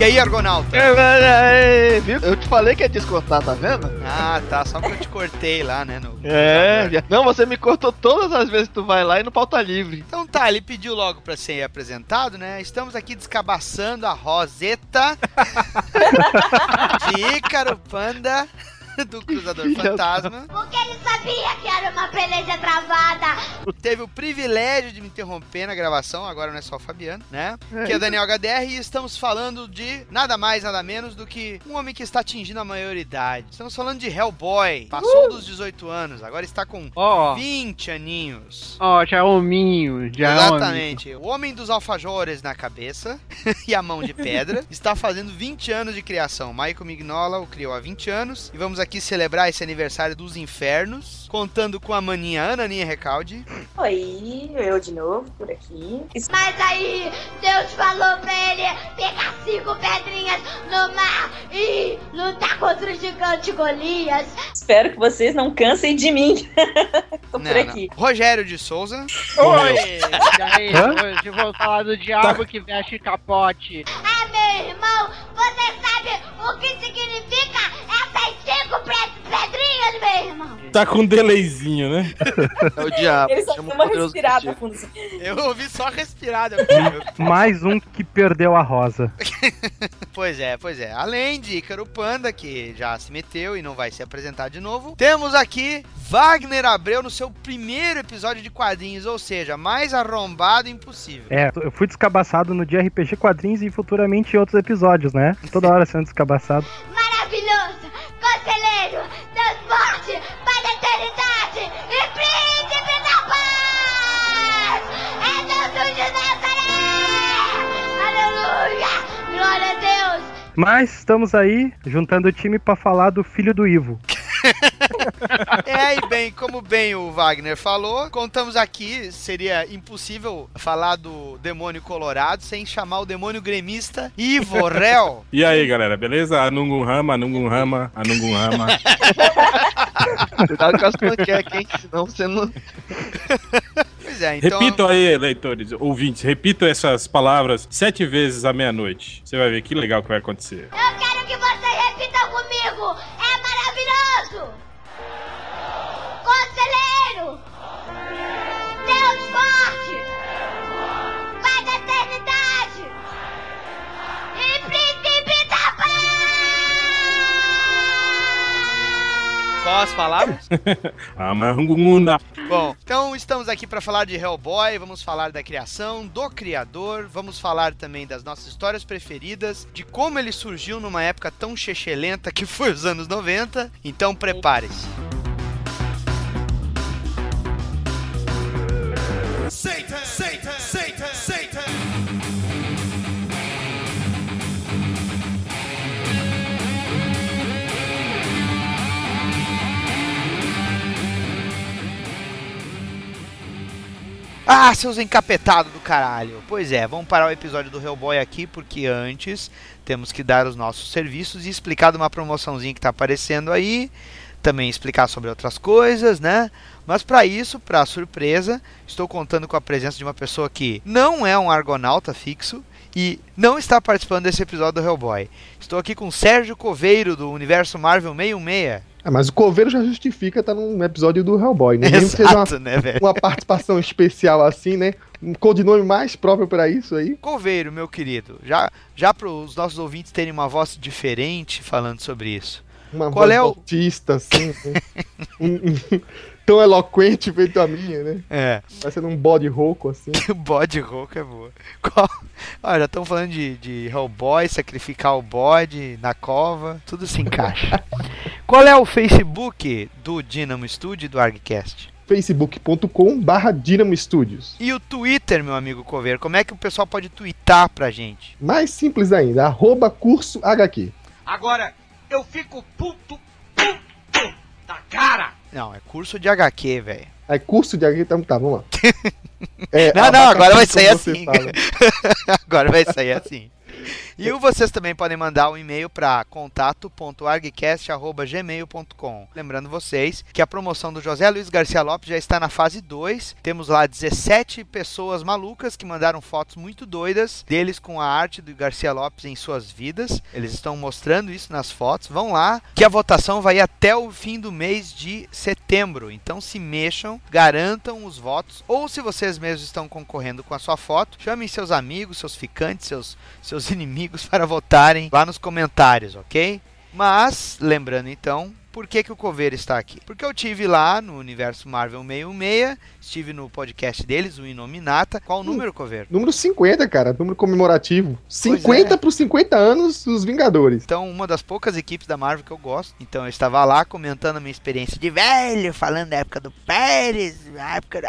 E aí, Argonauta? É, é, viu? Eu te falei que ia descortar, tá vendo? Ah, tá. Só porque eu te cortei lá, né? No... É, não, você me cortou todas as vezes que tu vai lá e no pauta livre. Então tá, ele pediu logo pra ser apresentado, né? Estamos aqui descabaçando a Roseta de Ícaro Panda do Cruzador Fantasma. Porque ele sabia que era uma peleja travada. Teve o privilégio de me interromper na gravação, agora não é só o Fabiano, né? É, que é o. Daniel HDR e estamos falando de nada mais, nada menos do que um homem que está atingindo a maioridade. Estamos falando de Hellboy. Passou dos 18 anos, agora está com Ó, 20 aninhos. ó, já é hominho, já é. Exatamente. O homem dos alfajores na cabeça e a mão de pedra está fazendo 20 anos de criação. Michael Mignola o criou há 20 anos e vamos aqui celebrar esse aniversário dos infernos, contando com a maninha Ananinha Recalde. Oi, eu de novo por aqui. Mas aí, Deus falou pra ele pegar cinco pedrinhas no mar e lutar contra o gigante Golias. Espero que vocês não cansem de mim. Tô por Não, não. aqui. Rogério de Souza. Oi! E aí, Hã? hoje eu vou falar do diabo que veste capote. Ah, meu irmão, você sabe o que significa essas cinco pe- pedrinhas, meu irmão? Tá com um delayzinho, né? É o diabo. Ele só deu uma respirada fundo. assim. Eu ouvi só respirada. Mais um que perdeu a rosa. pois é, pois é. Além de Ícaro Panda, que já se meteu e não vai se apresentar de novo, temos aqui Wagner Abreu no seu primeiro episódio de quadrinhos, ou seja, mais arrombado impossível. É, eu fui descabaçado no dia RPG Quadrinhos e futuramente em outros episódios, né? Toda hora sendo descabaçado. Maravilhoso, conselheiro, transporte para a eternidade e príncipe da paz! É Jesus de Nazaré! Aleluia! Glória a Deus! Mas estamos aí juntando o time pra falar do filho do Ivo. É, e bem, como bem o Wagner falou, contamos aqui, seria impossível falar do demônio colorado sem chamar o demônio gremista Ivo Réu. E aí, galera, beleza? Anungun Rama, Anungun Rama, Anungun Rama. Cuidado com as panquecas, hein? Senão você não. Pois é, então... Repitam aí, leitores, ouvintes, repitam essas palavras sete vezes à meia-noite. Você vai ver que legal que vai acontecer. Eu quero as palavras? Amangungunda. Bom, então estamos aqui para falar de Hellboy, vamos falar da criação, do criador, vamos falar também das nossas histórias preferidas, de como ele surgiu numa época tão chechelenta que foi os anos 90. Então prepare-se. Ah, seus encapetados do caralho. Pois é, vamos parar o episódio do Hellboy aqui, porque antes temos que dar os nossos serviços e explicar de uma promoçãozinha que tá aparecendo aí. Também explicar sobre outras coisas, né? Mas para isso, para surpresa, estou contando com a presença de uma pessoa que não é um argonauta fixo e não está participando desse episódio do Hellboy. Estou aqui com Sérgio Coveiro do Universo Marvel 616. Ah, mas o Coveiro já justifica estar num episódio do Hellboy, né? Mesmo que seja uma, Exato, né, velho? uma participação especial assim, né? Um codinome mais próprio pra isso aí. Coveiro, meu querido, já, já para os nossos ouvintes terem uma voz diferente falando sobre isso. Uma Qual voz é o- autista, assim. né? Um- um- tão eloquente feito a minha, né? É, Parecendo um bode rouco, assim. o bode rouco é boa. Qual... Ó, já estão falando de, de Hellboy, sacrificar o bode na cova, tudo se encaixa. Qual é o Facebook do Dynamo Studio e do ArgCast? facebook.com barra Dynamo Studios. E o Twitter, meu amigo Coveiro, como é que o pessoal pode twittar pra gente? Mais simples ainda, arroba curso HQ. Agora, eu fico puto, puto da cara. Não, é curso de HQ, velho. Aí, curso de HQ, então tá, vamos lá. É, Não, não, abacaxi, agora vai sair assim. Agora vai sair assim. E vocês também podem mandar um e-mail para contato.argcast.gmail.com. Lembrando vocês que a promoção do José Luiz Garcia Lopes já está na fase 2. Temos lá 17 pessoas malucas que mandaram fotos muito doidas deles com a arte do Garcia Lopes em suas vidas. Eles estão mostrando isso nas fotos. Vão lá, que a votação vai até o fim do mês de setembro. Então se mexam, garantam os votos. Ou se vocês mesmos estão concorrendo com a sua foto, chamem seus amigos, seus ficantes, seus, seus inimigos para votarem lá nos comentários, ok? Mas, lembrando então, por que, que o Coveiro está aqui? Porque eu tive lá no Universo Marvel 66, estive no podcast deles, o Inominata. Qual o número, Coveiro? Número 50, cara. Número comemorativo. 50 é. por 50 anos dos Vingadores. Então, uma das poucas equipes da Marvel que eu gosto. Então, eu estava lá comentando a minha experiência de velho, falando da época do Pérez, da época.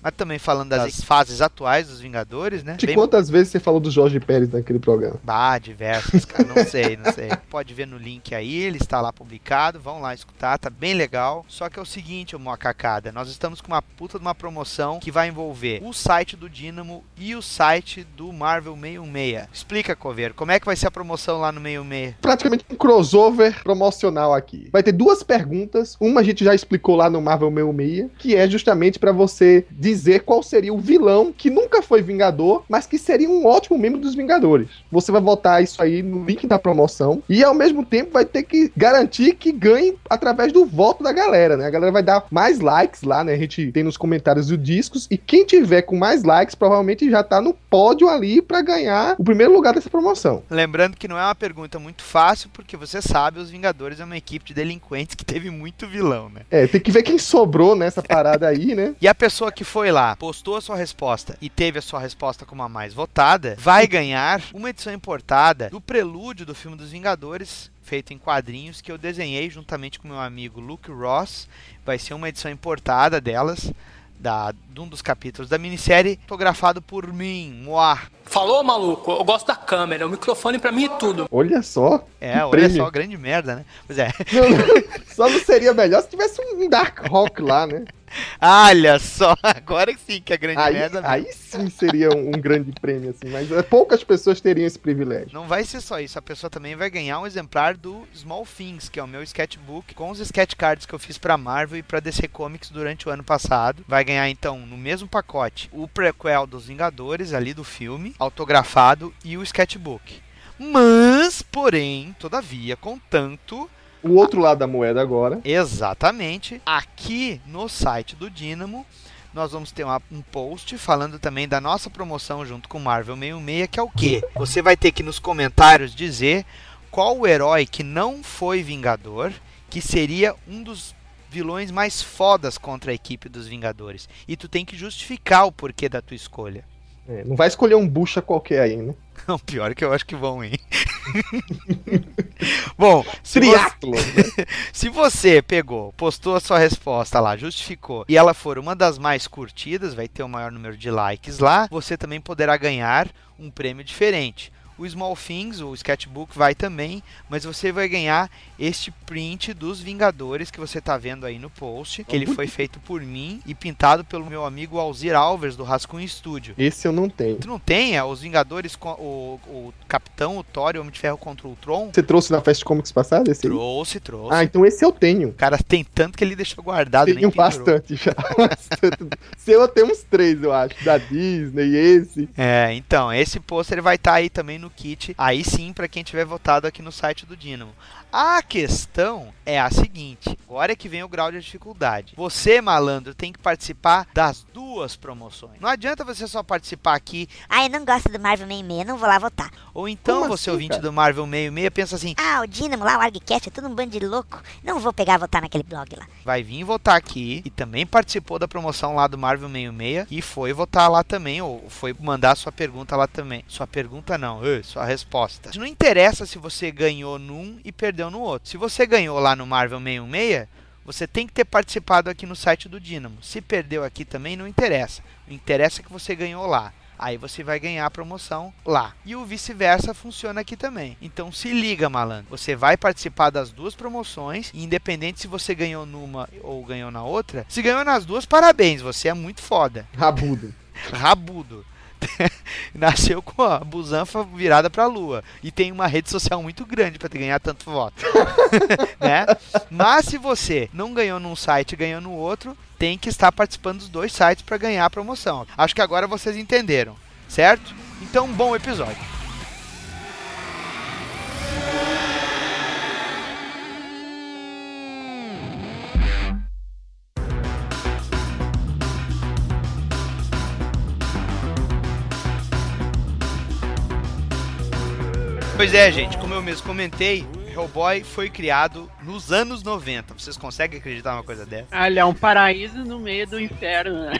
Mas também falando das Das- fases atuais dos Vingadores, né? De Bem- quantas vezes você falou do Jorge Pérez naquele programa? Bah, diversos, cara. Não sei, não sei. Pode ver no link aí, ele está lá publicado. Vão lá escutar, tá bem legal. Só que é o seguinte, ô Moacacada, nós estamos com uma puta de uma promoção que vai envolver o site do Dynamo e o site do Marvel 616. Explica, Coveiro, como é que vai ser a promoção lá no 616? Praticamente um crossover promocional aqui. Vai ter duas perguntas. Uma a gente já explicou lá no Marvel 66, que é justamente pra você dizer qual seria o vilão que nunca foi Vingador, mas que seria um ótimo membro dos Vingadores. Você vai votar isso aí no link da promoção e ao mesmo tempo vai ter que garantir que ganhe através do voto da galera, né? A galera vai dar mais likes lá, né? A gente tem nos comentários do discos e quem tiver com mais likes provavelmente já tá no pódio ali pra ganhar o primeiro lugar dessa promoção. Lembrando que não é uma pergunta muito fácil, porque você sabe, os Vingadores é uma equipe de delinquentes que teve muito vilão, né? É, tem que ver quem sobrou nessa parada aí, né? E a pessoa que foi lá, postou a sua resposta e teve a sua resposta como a mais votada, vai ganhar uma edição importada do prelúdio do filme dos Vingadores, feito em quadrinhos, que eu desenhei juntamente com meu amigo Luke Ross. Vai ser uma edição importada delas, da, de um dos capítulos da minissérie, fotografado por mim, Moá. Falou, maluco? Eu gosto da câmera. O microfone pra mim é tudo. Olha só. É, olha prêmio. só, grande merda, né? Pois é. Não, não, só não seria melhor se tivesse um Dark Rock lá, né? Olha só, agora sim que é grande Aí, merda. mesmo. aí sim seria um, um grande prêmio, assim, mas é, poucas pessoas teriam esse privilégio. Não vai ser só isso, a pessoa também vai ganhar um exemplar do Small Things, que é o meu sketchbook com os sketch cards que eu fiz pra Marvel e pra DC Comics durante o ano passado. Vai ganhar então no mesmo pacote o prequel dos Vingadores ali do filme, autografado e o sketchbook. Mas, porém, todavia, contanto, O outro lado da moeda agora. Exatamente. Aqui no site do Dynamo, nós vamos ter uma- um post falando também da nossa promoção junto com Marvel 66, que é o quê? Você vai ter que nos comentários dizer qual o herói que não foi Vingador, que seria um dos vilões mais fodas contra a equipe dos Vingadores. E tu tem que justificar o porquê da tua escolha. É, não vai escolher um bucha qualquer aí, né? Não, pior que eu acho que vão, hein? Bom, se você- Triatlo. Se você pegou, postou a sua resposta lá, justificou, e ela for uma das mais curtidas, vai ter o maior número de likes lá, você também poderá ganhar um prêmio diferente. O Small Things, o sketchbook, vai também, mas você vai ganhar este print dos Vingadores que você está vendo aí no post, que ele foi feito por mim e pintado pelo meu amigo Alzir Alves, do Rascunho Studio. Esse eu não tenho. Tu não tem? É, os Vingadores, com o, o Capitão, o Thor e o Homem de Ferro contra o Ultron? Você trouxe na Fast Comics passada esse aí? Trouxe, trouxe. Ah, então esse eu tenho. O cara tem tanto que ele deixou guardado, Tenho bastante já. Bastante. Seu eu tenho uns três, eu acho. Da Disney, esse. É, então, esse pôster vai estar aí também no kit. Aí sim, pra quem tiver votado aqui no site do Dynamo. A questão é a seguinte: agora é que vem o grau de dificuldade. Você, malandro, tem que participar das duas promoções. Não adianta você só participar aqui, Ah, eu não gosto do Marvel 66, não vou lá votar. ou então Como você, assim, ouvinte cara? do Marvel 66, pensa assim: Ah, o Dynamo lá, o ArgCast, é tudo um bando de louco. Não vou pegar e votar naquele blog lá. vai vir votar aqui e também participou da promoção lá do Marvel 66 e foi votar lá também, ou foi mandar sua pergunta lá também. Sua pergunta não, sua resposta. Não interessa se você ganhou num e perdeu no outro. Se você ganhou lá no Marvel 616, você tem que ter participado aqui no site do Dynamo. Se perdeu aqui também, não interessa. O interessa é que você ganhou lá. Aí você vai ganhar a promoção lá. E o vice-versa funciona aqui também. Então se liga, malandro. Você vai participar das duas promoções, e independente se você ganhou numa ou ganhou na outra, se ganhou nas duas, parabéns, você é muito foda. Rabudo. Rabudo. nasceu com a busanfa virada pra lua e tem uma rede social muito grande te ganhar tanto voto, né? Mas se você não ganhou num site ganhou no outro, tem que estar participando dos dois sites pra ganhar a promoção. Acho que agora vocês entenderam, certo? Então, bom episódio. Pois é, gente, como eu mesmo comentei, Hellboy foi criado nos anos 90. Vocês conseguem acreditar numa coisa dessa? Ele é um paraíso no meio do inferno, né?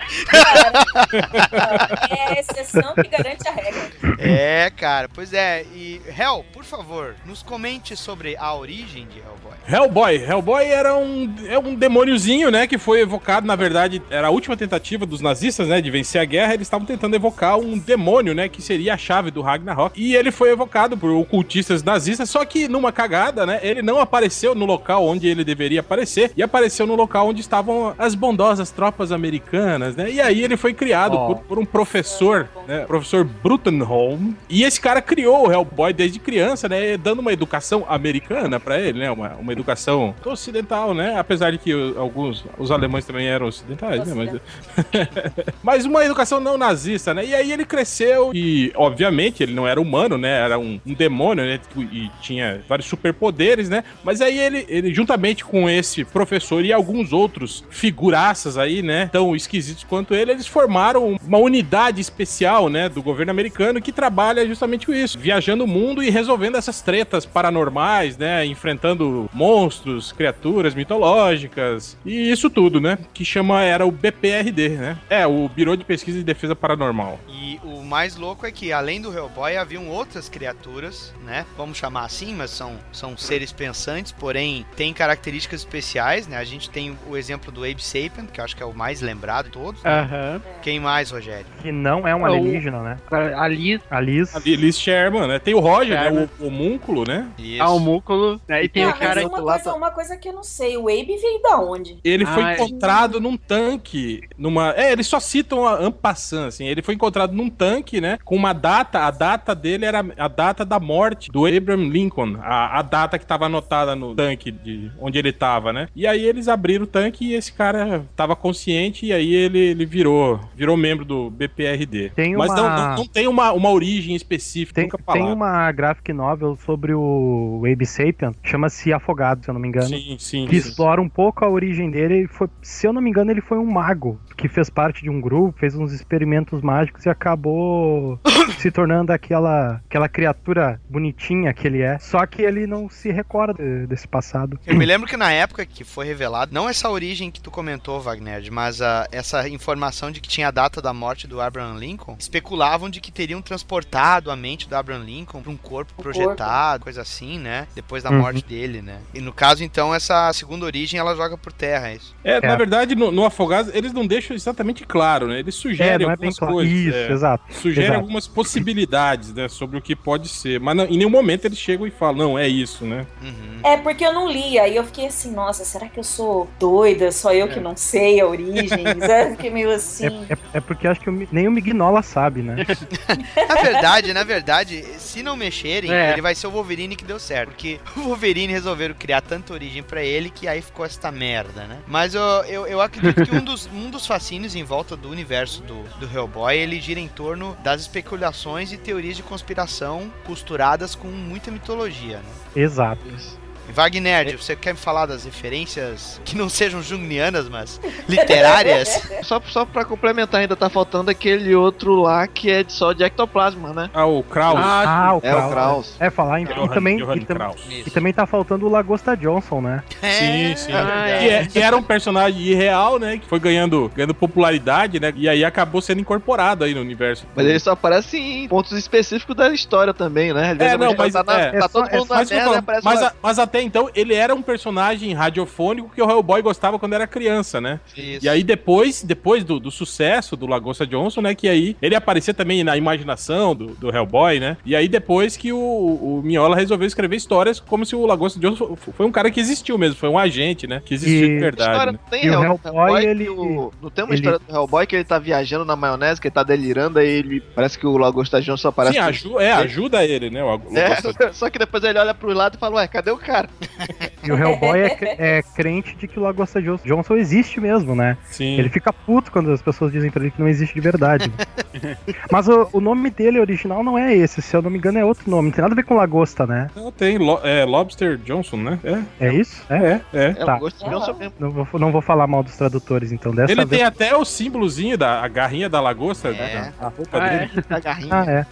É a exceção que garante a regra. É, cara, pois é. E, Hell, por favor, nos comente sobre a origem de Hellboy. Hellboy. Hellboy era um, é um demôniozinho, né? Que foi evocado, na verdade, era a última tentativa dos nazistas, né? De vencer a guerra. Eles estavam tentando evocar um demônio, né? Que seria a chave do Ragnarok. E ele foi evocado por ocultistas nazistas. Só que numa cagada, né? Ele não apareceu no local onde ele deveria aparecer. E apareceu no local onde estavam as bondosas tropas americanas, né? E aí ele foi criado Oh. por, por um professor, né? Professor Brutenholm. E esse cara criou o Hellboy desde criança, né? Dando uma educação americana pra ele, né? Uma, uma educação ocidental, né? Apesar de que alguns, os alemães também eram ocidentais, né? Mas, mas uma educação não nazista, né? E aí ele cresceu e, obviamente, ele não era humano, né? Era um, um demônio, né? E tinha vários superpoderes, né? Mas aí ele, ele, juntamente com esse professor e alguns outros figuraças aí, né? Tão esquisitos quanto ele, eles formaram uma unidade especial, né? Do governo americano que trabalha justamente com isso, viajando o mundo e resolvendo essas tretas paranormais, né? Enfrentando monstros, criaturas mitológicas e isso tudo, né? Que chama, era o BPRD, né? É, o Biro de Pesquisa e Defesa Paranormal. E o mais louco é que, além do Hellboy, haviam outras criaturas, né? Vamos chamar assim, mas são, são seres pensantes, porém têm características especiais, né? A gente tem o exemplo do Abe Sapien, que eu acho que é o mais lembrado de todos. né? Aham. Quem mais, Rogério? Que não é um É o- alienígena, né? A Liz, A Liz. A Liz Sherman, né? Tem o Roger, Sherman. né? O homúnculo, né? Isso. a homúnculo, né? E tem Ah, o mas cara uma coisa, tá- uma coisa que eu não sei, o Abe veio da onde? Ele foi Ah, é. encontrado num tanque, numa... É, eles só citam a Ampassan, assim. Ele foi encontrado num tanque, né? Com uma data, a data dele era a data da morte do Abraham Lincoln. A, a data que tava anotada no tanque de onde ele tava, né? E aí eles abriram o tanque e esse cara tava consciente e aí ele, ele virou, virou membro do BPRD. Tem Mas não, uma- não, não tem uma, uma origem específica, Tem, tem uma graphic novel sobre o Abe Sapien, chama-se Afogado, se eu não me engano. Sim, sim. que sim. explora um pouco a origem dele. Ele foi, se eu não me engano, ele foi um mago que fez parte de um grupo, fez uns experimentos mágicos e acabou se tornando aquela, aquela criatura bonitinha que ele é. Só que ele não se recorda de- desse passado. Eu me lembro que na época que foi revelado, não essa origem que tu comentou, Wagner, mas a, essa informação de que tinha a data da morte do Abraham Lincoln, especulavam de que teriam transportado a mente do Abraham Lincoln para um corpo O projetado, coisa assim, né? Depois da Uhum. morte dele, né? E no caso, então, essa segunda origem ela joga por terra, é isso. É, na É. verdade, no, no Afogados, eles não deixam exatamente claro, né? Eles É, sugerem não é bem algumas claro. coisas. Isso, é. exato. Sugere Exato. algumas possibilidades, né, sobre o que pode ser. Mas não- em nenhum momento eles chegam e falam, não, é isso, né? Uhum. É porque eu não li, aí eu fiquei assim, nossa, será que eu sou doida? Só eu que não sei a origem? Eu fiquei meio assim. É, é- é porque acho que Mi- nem o Mignola sabe, né? Na verdade, na verdade, se não mexerem, É. ele vai ser o Wolverine que deu certo. Porque o Wolverine resolveram criar tanta origem pra ele que aí ficou esta merda, né? Mas eu, eu, eu acredito que um dos, um dos fascínios em volta do universo do, do Hellboy, ele gira em torno das especulações e teorias de conspiração costuradas com muita mitologia, né? Exato. E Wagner, você quer me falar das referências que não sejam jungianas, mas literárias? Só, só pra complementar, ainda tá faltando aquele outro lá que é só de ectoplasma, né? Ah, o Kraus. Ah, o É o Kraus. Kraus. É, falar em. E também, Johann e, tam- Kraus. e também tá faltando o Lagosta Johnson, né? Sim, sim. Ah, Que, é- que era um personagem irreal, né? Que foi ganhando, ganhando popularidade, né? E aí acabou sendo incorporado aí no universo. Mas ele só aparece em pontos específicos da história também, né? Às vezes É, não, mas- tá, na- é, tá é todo é mundo na Mas, aparece mas, a, mas a até então ele era um personagem radiofônico que o Hellboy gostava quando era criança, né? Isso. E aí depois, depois do, do sucesso do Lagosta Johnson, né, que aí ele aparecia também na imaginação do, do Hellboy, né? E aí depois que o, o Mignola resolveu escrever histórias como se o Lagosta Johnson foi um cara que existiu mesmo, foi um agente, né? Que existiu E- de verdade. História né? não tem E o Hell- Hellboy, que ele- o- não tem uma ele- história do Hellboy que ele tá viajando na maionese, que ele tá delirando, aí ele parece que o Lagosta Johnson só aparece. Sim, aju é, ajuda ele, né? O Lagosta É, só que depois ele olha pro lado e fala, ué, cadê o cara? E o Hellboy é, é crente de que o Lagosta Jo- Johnson existe mesmo, né? Sim. Ele fica puto quando as pessoas dizem pra ele que não existe de verdade. Mas o, o nome dele original não é esse, se eu não me engano é outro nome. Não tem nada a ver com Lagosta, né? Não, tem Lo- é, Lobster Johnson, né? É, É isso? É. é, é. É Tá. Lagosta Johnson mesmo. Não vou, não vou falar mal dos tradutores, então. Dessa Ele vez. tem até o símbolozinho da a garrinha da lagosta, É. né? a roupa Ah, dele. A garrinha. Ah, é.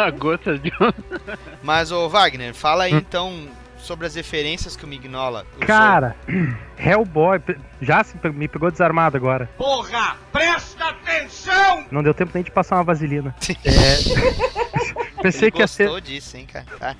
A gota de. Mas, ô Wagner, fala Hum. aí então sobre as referências que o Mignola usou. Cara, Hellboy. Já me pegou desarmado agora. Porra, presta atenção! Não deu tempo nem de passar uma vaselina. É. Pensei Ele que ia ser. gostou disso, hein, cara? Tá.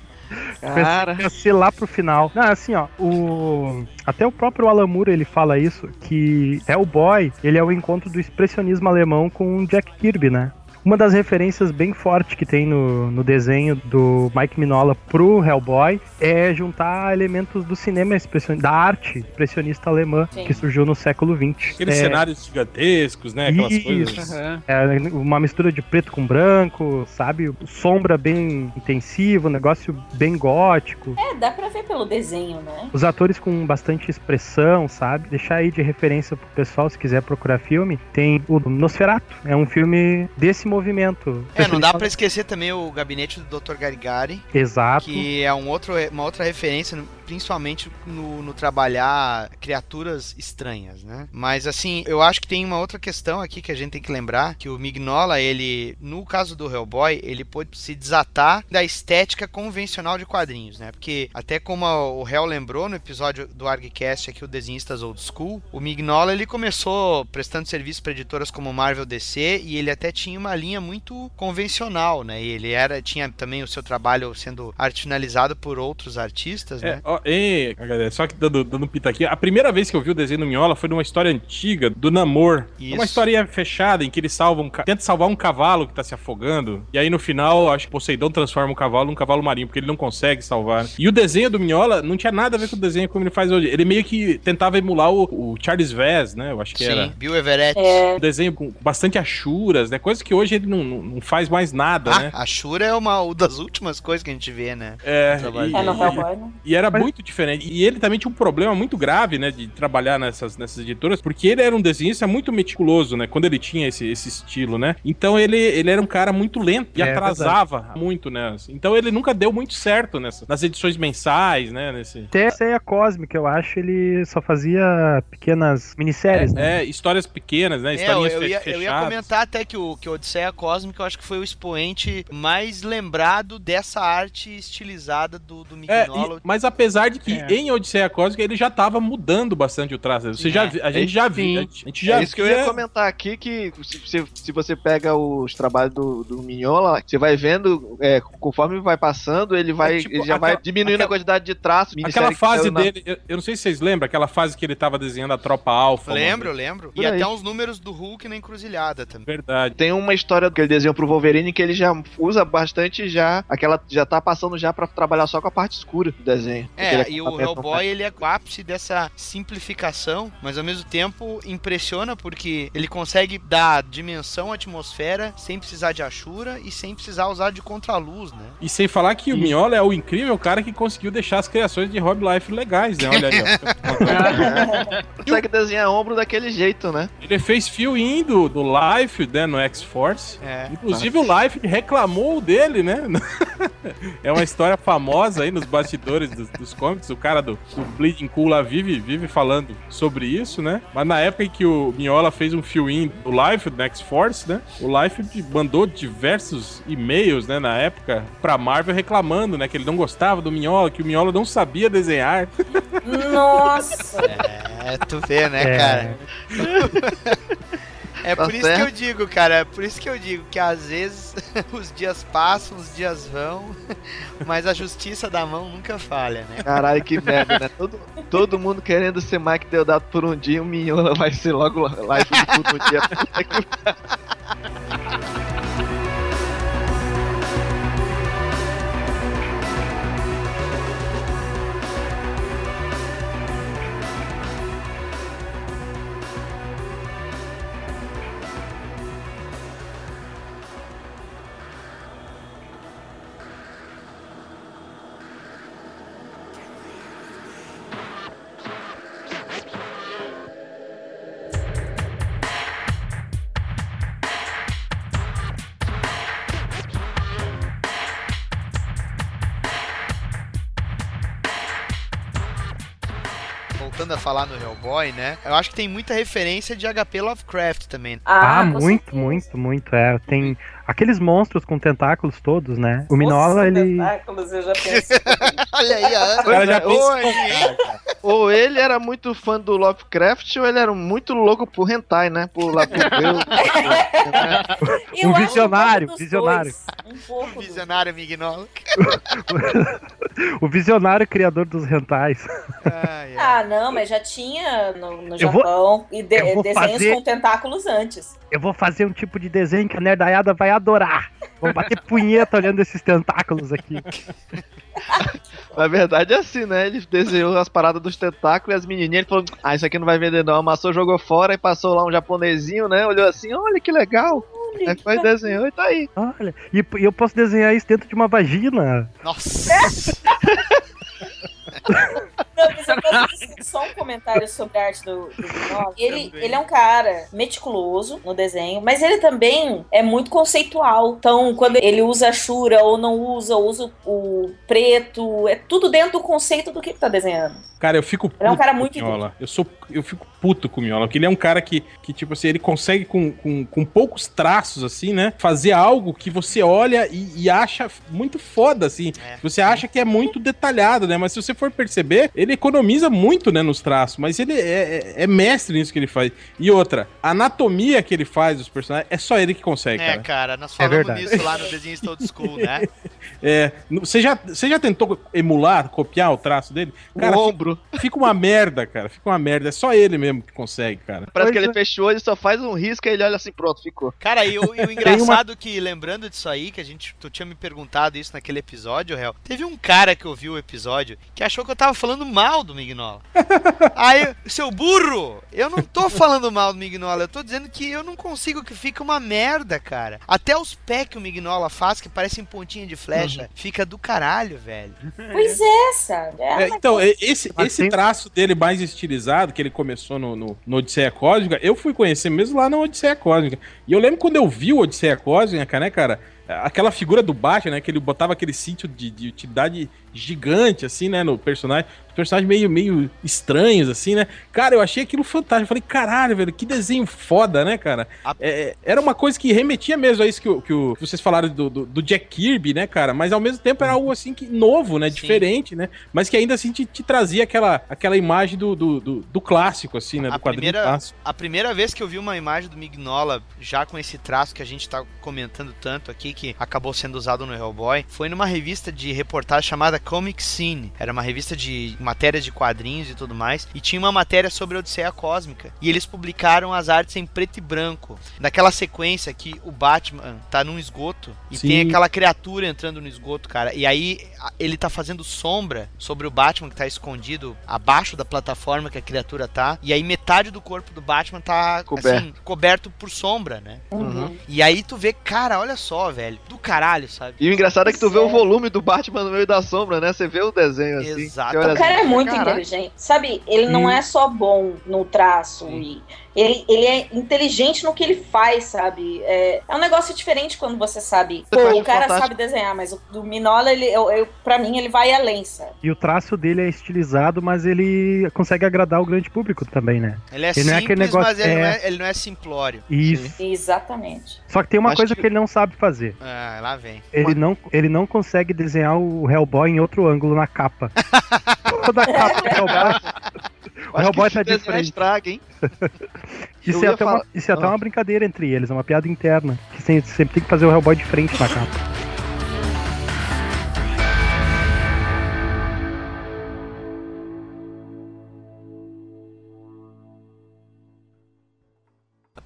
Cara. Pensei ia ser lá pro final. Não, assim, ó, o... Até o próprio Alan Moore, ele fala isso, que Hellboy, ele é o encontro do expressionismo alemão com Jack Kirby, né? Uma das referências bem fortes que tem no, no desenho do Mike Minola pro Hellboy é juntar elementos do cinema da arte expressionista alemã Sim. que surgiu no século XX. Aqueles é, cenários gigantescos, né? Aquelas Isso. coisas. Aham. é uma mistura de preto com branco, sabe? Sombra bem intensiva, um negócio bem gótico. É, dá pra ver pelo desenho, né? Os atores com bastante expressão, sabe? Deixar aí de referência pro pessoal, se quiser procurar filme. Tem o Nosferatu, é um filme desse movimento. É, não dá pra esquecer também o gabinete do Dr. Garigari, Exato. que é um outro, uma outra referência, principalmente no, no trabalhar criaturas estranhas, né? Mas assim, eu acho que tem uma outra questão aqui que a gente tem que lembrar, que o Mignola, ele, no caso do Hellboy, ele pôde se desatar da estética convencional de quadrinhos, né? Porque até como o Hell lembrou no episódio do ArgCast aqui, o Desenhistas Old School, o Mignola, ele começou prestando serviço para editoras como Marvel DC e ele até tinha uma linha muito convencional, né? E ele era tinha também o seu trabalho sendo arte finalizado por outros artistas, É, né? ó, e, galera, só que dando, dando pita aqui, a primeira vez que eu vi o desenho do Minhola foi numa história antiga do Namor. É Isso. uma historinha fechada em que ele salva um, tenta salvar um cavalo que tá se afogando. E aí no final, acho que Poseidon transforma o cavalo num cavalo marinho, porque ele não consegue salvar. né? E o desenho do Minhola não tinha nada a ver com o desenho como ele faz hoje. Ele meio que tentava emular o, o Charles Vez, né? Eu acho que Sim, era. Bill Everett. É, Um desenho com bastante achuras, né? Coisa que hoje ele não, não, não faz mais nada, Ah, né? a Shura é uma uma das últimas coisas que a gente vê, né? É, e- é no e- né? E era Mas- muito diferente. E ele também tinha um problema muito grave, né, de trabalhar nessas, nessas editoras, porque ele era um desenhista muito meticuloso, né, quando ele tinha esse, esse estilo, né. Então ele, ele era um cara muito lento e É, atrasava muito, né. Então ele nunca deu muito certo nessa, nas edições mensais, né, nesse... Até a Ceia Cósmica, eu acho, ele só fazia pequenas minisséries, né? É, histórias pequenas, né, É, eu, historinhas eu fe- ia, eu ia fechadas. comentar até que o, que o Odisseia Cósmica eu acho que foi o expoente mais lembrado dessa arte estilizada do, do É, Mignola. e- mas apesar de que É. em Odisseia Cósmica ele já tava mudando bastante o traço. Você É. já, vi- a gente já viu, a gente, já é isso que eu via- ia comentar aqui, que se, se, se você pega os trabalhos do, do Mignola, você vai vendo, é, conforme vai passando, ele vai É, tipo, ele já aquela- vai diminuindo aquela- a quantidade de traços. Aquela fase saiu na- dele, eu, eu não sei se vocês lembram, aquela fase que ele tava desenhando a tropa alfa. Lembro, lembro. E até uns números do Hulk na encruzilhada também. Verdade. Tem uma história que ele desenhou pro Wolverine que ele já usa bastante já, aquela já tá passando já pra trabalhar só com a parte escura do desenho. É, Aquele e o Hellboy, ele é o ápice dessa simplificação, mas ao mesmo tempo impressiona porque ele consegue dar dimensão à atmosfera sem precisar de Ashura e sem precisar usar de contraluz, né? E sem falar que o Miola é o incrível cara que conseguiu deixar as criações de Rob Life legais, né? Olha aí, ó. Consegue desenhar ombro daquele jeito, né? Ele fez fio-in do, do Life, né, no X-Force. É. Inclusive o Life reclamou dele, né? é uma história famosa aí nos bastidores dos, dos comics. O cara do, do Bleeding Cool lá vive, vive falando sobre isso, né? Mas na época em que o Miola fez um fio-in do Life, do X-Force, né? O Life mandou diversos e-mails, né, na época, pra Marvel reclamando, né? Que ele não gostava do Miola, que o Miola não sabia desenhar. Nossa! É, tu vê, né, É. cara? É Tá por isso que eu certo. digo, cara, é por isso que eu digo que às vezes os dias passam, os dias vão, mas a justiça da mão nunca falha, né? Caralho, que merda, né? Todo, todo mundo querendo ser Mike Deodato por um dia, o Minhola vai ser logo live de puto um dia. Puta que Hellboy, né? Eu acho que tem muita referência de HP Lovecraft também. Ah, com muito, certeza. muito, muito. É, tem aqueles monstros com tentáculos todos, né? O Minola, ele. tentáculos, eu já pensei. Olha aí a Ana. O cara já Ou, ele era muito fã do Lovecraft, ou ele era muito louco por hentai, né? Por lá por Deus. Eu Um visionário, dos visionário. dois. Um pouco. dos- Visionário Mignola. o visionário criador dos rentais. Ai, ai. Ah, não, mas já tinha no, no Eu vou- Japão e de- desenhos fazer- com tentáculos antes. Eu vou fazer um tipo de desenho que a nerdaiada vai adorar. Vou bater punheta olhando esses tentáculos aqui. Na verdade é assim, né? Ele desenhou as paradas dos tentáculos e as menininhas, ele falou, ah, isso aqui não vai vender não. Amassou, jogou fora e passou lá um japonesinho, né? Olhou assim, olha que legal. Aí foi, desenhou e tá aí. Olha, e, e eu posso desenhar isso dentro de uma vagina. Nossa! Não, mas eu posso só um comentário sobre a arte do, do Mignola. Ele, ele é um cara meticuloso no desenho, mas ele também é muito conceitual. Então, quando ele usa a Shura ou não usa, ou usa o preto, é tudo dentro do conceito do que ele tá desenhando. Cara, eu fico puto Ele é um cara com muito o Miola. Eu, sou, eu fico puto com o Miola, porque ele é um cara que, que tipo assim, ele consegue com, com, com poucos traços, assim, né? Fazer algo que você olha e, e acha muito foda, assim. É. Você acha que é muito detalhado, né? Mas se você for perceber, ele economiza muito, né, nos traços. Mas ele é, é- é mestre nisso que ele faz. E outra, a anatomia que ele faz dos personagens, é só ele que consegue, É, cara. cara, nós É falamos verdade. nisso lá no Desenho Old School, né? É, você, já, você já tentou emular, copiar o traço dele? Cara, o fica, ombro. fica uma merda, cara. Fica uma merda. É só ele mesmo que consegue, cara. Parece que ele é. fechou, ele só faz um risco e ele olha assim, pronto, ficou. Cara, e o, e o engraçado que, lembrando disso aí, que a gente, tu tinha me perguntado isso naquele episódio, Hel, teve um cara que ouviu o episódio que achou que eu tava falando mal do Mignola. aí, seu burro, eu não tô falando mal do Mignola, eu tô dizendo que eu não consigo, que fica uma merda, cara. Até os pés que o Mignola faz, que parecem pontinha de flecha, fica do caralho, velho. Pois é, sabe? É, É, então, e- esse, esse traço dele mais estilizado, que ele começou no, no, no Odisseia Cósmica, eu fui conhecer mesmo lá na Odisseia Cósmica. E eu lembro quando eu vi o Odisseia Cósmica, né, cara? Aquela figura do Batman, né? Que ele botava aquele sítio de, de utilidade gigante, assim, né? No personagem. Personagens meio, meio estranhos, assim, né? Cara, eu achei aquilo fantástico. Eu falei, caralho, velho, que desenho foda, né, cara? A- É, era uma coisa que remetia mesmo a isso que, que, o- vocês falaram do, do, do Jack Kirby, né, cara? Mas ao mesmo tempo era algo assim que novo, né? Sim. Diferente, né? Mas que ainda assim te, te trazia aquela, aquela imagem do, do, do, do clássico, assim, né? A Do quadrinho primeira- clássico. A primeira vez que eu vi uma imagem do Mignola, já com esse traço que a gente tá comentando tanto aqui, que acabou sendo usado no Hellboy, foi numa revista de reportagem chamada Comic Scene. Era uma revista de matérias de quadrinhos e tudo mais. E tinha uma matéria sobre a Odisseia Cósmica. E eles publicaram as artes em preto e branco. Naquela sequência que o Batman tá num esgoto e Sim. tem aquela criatura entrando no esgoto, cara. E aí ele tá fazendo sombra sobre o Batman que tá escondido abaixo da plataforma que a criatura tá. E aí metade do corpo do Batman tá Coberto. assim, coberto por sombra, né? Uhum. E aí tu vê, cara, olha só, velho, do caralho, sabe? E o engraçado é que tu vê o volume do Batman no meio da sombra, né? Você vê o desenho assim. Exato. O cara é assim, muito "Caraca". inteligente. Sabe, ele não é só bom no traço. E ele, ele é inteligente no que ele faz, sabe? É, é um negócio diferente quando você sabe. Pô, o cara fantástico. sabe desenhar, mas o do Minola, ele, eu, eu, pra mim, ele vai além, sabe? E o traço dele é estilizado, mas ele consegue agradar o grande público também, né? Ele é Ele não é simples, aquele negócio- mas ele, não é. é, ele não é simplório. Isso. Exatamente. Só que tem uma Acho coisa que- que... ele não sabe fazer. Ah, lá vem. Ele não, ele não consegue desenhar o Hellboy em outro ângulo na capa. Toda a capa do Hellboy. O Hellboy tá esse desenho diferente. estraga, hein? Isso é, até falar- uma, isso é até Ah. uma brincadeira entre eles, é uma piada interna. Que sem- sempre tem que fazer o Hellboy de frente na capa.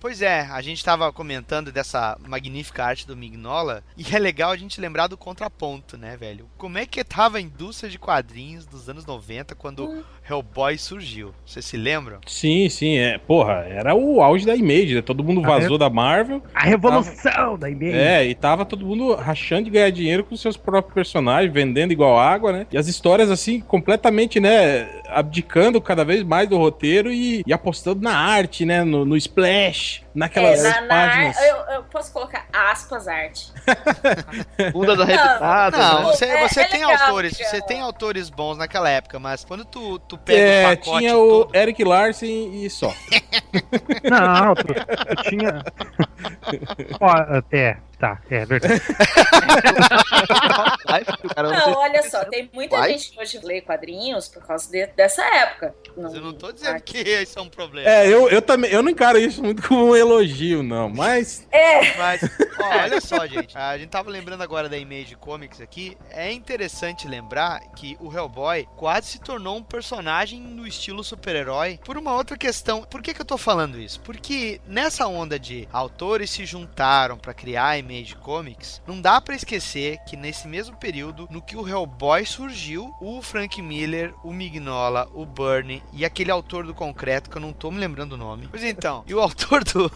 Pois é, a gente estava comentando dessa magnífica arte do Mignola e é legal a gente lembrar do contraponto, né, velho? Como é que tava a indústria de quadrinhos dos anos 90 quando Hellboy surgiu? Vocês se lembram? Sim, sim, é. Porra, era o auge da Image, né? Todo mundo vazou da Marvel. A revolução da Image. É, e tava todo mundo rachando de ganhar dinheiro com seus próprios personagens, vendendo igual água, né? E as histórias, assim, completamente, né? Abdicando cada vez mais do roteiro e, e apostando na arte, né? No, no splash, naquelas É, na, na páginas. ar- eu, eu posso colocar aspas arte. Bundas arrebitadas, Não, né? você, É- você é tem legal, autores, legal. você tem autores bons naquela época, mas quando tu, tu pega É, o pacote tinha o todo, Eric Larsen e só. Não, tu, tu tinha. Ó, é, tá, é verdade. Não olha só, tem muita Vai? gente que hoje lê quadrinhos por causa de- dessa época. Mas eu não tô dizendo que isso é um problema. É, eu, eu também, eu não encaro isso muito como um elogio, não, mas É, Mas, ó, olha só, gente. A gente tava lembrando agora da Image Comics aqui. É interessante lembrar que o Hellboy quase se tornou um personagem no estilo super-herói por uma outra questão. Por que, que eu tô falando isso? Porque nessa onda de autores se juntaram pra criar a Image Comics, não dá pra esquecer que nesse mesmo período, no que o Hellboy surgiu, o Frank Miller, o Mignola, o Byrne e aquele autor do concreto, que eu não tô me lembrando o nome. Pois então, e o autor do,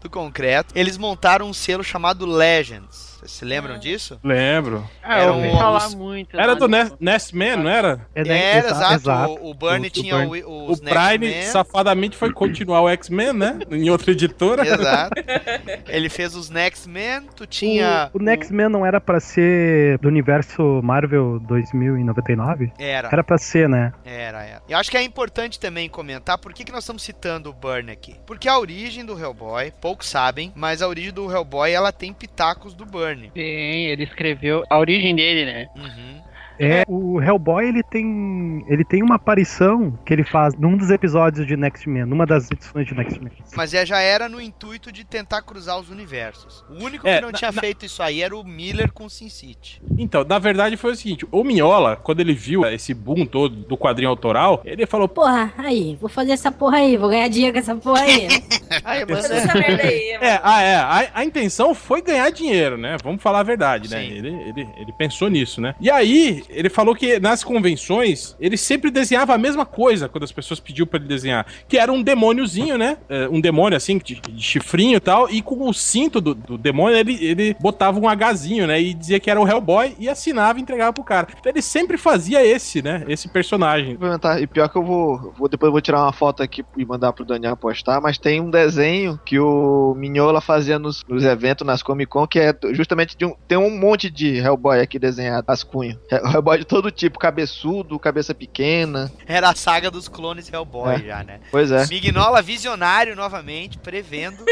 do concreto, eles montaram um selo chamado Legends. Se lembram disso? lembro. Era eu ouvi falar muito. Era do Nest, Man, não era? É, né, Era, exa- exato. O, o Bernie O- o tinha o, O os Next Prime Men. safadamente foi continuar o X-Men, né? Em outra editora. Exato. Ele fez os Next Men, tu tinha. O, o Next Man não era pra ser do universo Marvel 2099? Era, Era pra ser, né? era, era. Eu acho que é importante também comentar por que, que nós estamos citando o Burn aqui. Porque a origem do Hellboy, poucos sabem, mas a origem do Hellboy ela tem pitacos do Burn. Tem, ele escreveu a origem dele, né? Uhum. É, o Hellboy ele tem ele tem uma aparição que ele faz num dos episódios de Next Man, numa das edições de Next Man. Mas é, já era no intuito de tentar cruzar os universos. O único É, que não na- tinha na- feito isso aí era o Miller com Sin City. Então, na verdade foi o seguinte, o Minhola, quando ele viu esse boom todo do quadrinho autoral, ele falou, Porra, aí, vou fazer essa porra aí, vou ganhar dinheiro com essa porra aí. Essa merda aí, mano. É, ah, é, a, a intenção foi ganhar dinheiro, né? Vamos falar a verdade, né? Ele, ele, ele pensou nisso, né? E aí, ele falou que nas convenções, ele sempre desenhava a mesma coisa quando as pessoas pediam pra ele desenhar, que era um demôniozinho, né? É, Um demônio assim, de, de chifrinho e tal, e com o cinto do, do demônio, ele, ele botava um Hzinho, né? E dizia que era o Hellboy e assinava e entregava pro cara. Então ele sempre fazia esse, né? Esse personagem. E pior que eu vou, vou. Depois eu vou tirar uma foto aqui e mandar pro Daniel postar. Mas tem um desenho que o Minhola fazia nos, nos eventos, nas Comic Con, que é justamente de um. Tem um monte de Hellboy aqui desenhado, as cunhas. Hellboy de todo tipo, cabeçudo, cabeça pequena. Era a saga dos clones Hellboy É. já, né? Pois é. Mignola visionário novamente, prevendo.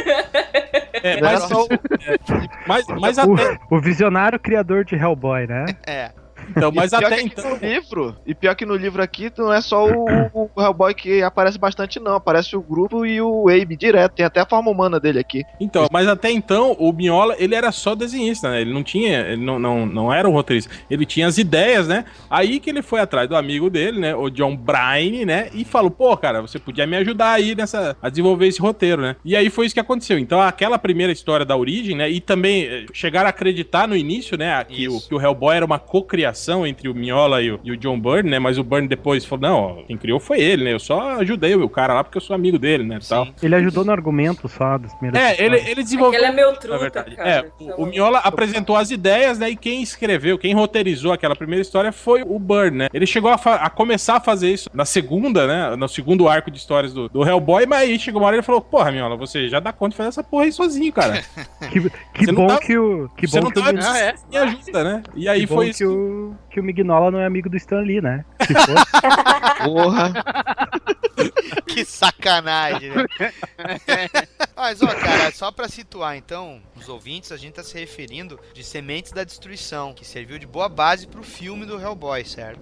É, mas, só o- mas, mas até, O, o visionário criador de Hellboy, né? É. então, mas pior até que então. no livro, e pior que no livro aqui não é só o, o Hellboy que aparece bastante, não. Aparece o grupo e o Abe direto. Tem até a forma humana dele aqui. Então, mas até então, o Miola, ele era só desenhista, né? Ele não tinha, ele não, não, não era um roteirista. Ele tinha as ideias, né? Aí que ele foi atrás do amigo dele, né? O John Bryan, né? E falou, pô, cara, você podia me ajudar aí nessa, a desenvolver esse roteiro, né? E aí foi isso que aconteceu. Então, aquela primeira história da origem, né? E também eh, chegaram a acreditar no início, né? Que o, que o Hellboy era uma cocriação entre o Miola e o, e o John Byrne, né? Mas o Byrne depois falou, não, ó, quem criou foi ele, né? Eu só ajudei o cara lá porque eu sou amigo dele, né? Tal. Ele ajudou no argumento só das primeiras É, ele, ele desenvolveu. Aquele é meu Na truta, verdade. cara. É, Pelo o, o Miola apresentou as ideias, né? E quem escreveu, quem roteirizou aquela primeira história foi o Byrne, né? Ele chegou a, a começar a fazer isso na segunda, né? No segundo arco de histórias do, do Hellboy, mas aí chegou uma hora e ele falou: Porra, Miola, você já dá conta de fazer essa porra aí sozinho, cara. Que, que bom tá- que o que você bom não que, o, tá Mi- Ah, é? me ajuda, né? E aí que bom foi que isso. Que o Mignola não é amigo do Stan Lee, né? Porra. Que sacanagem, né? Mas, ó, cara, só pra situar, então, os ouvintes, a gente tá se referindo de Sementes da Destruição, que serviu de boa base pro filme do Hellboy, certo?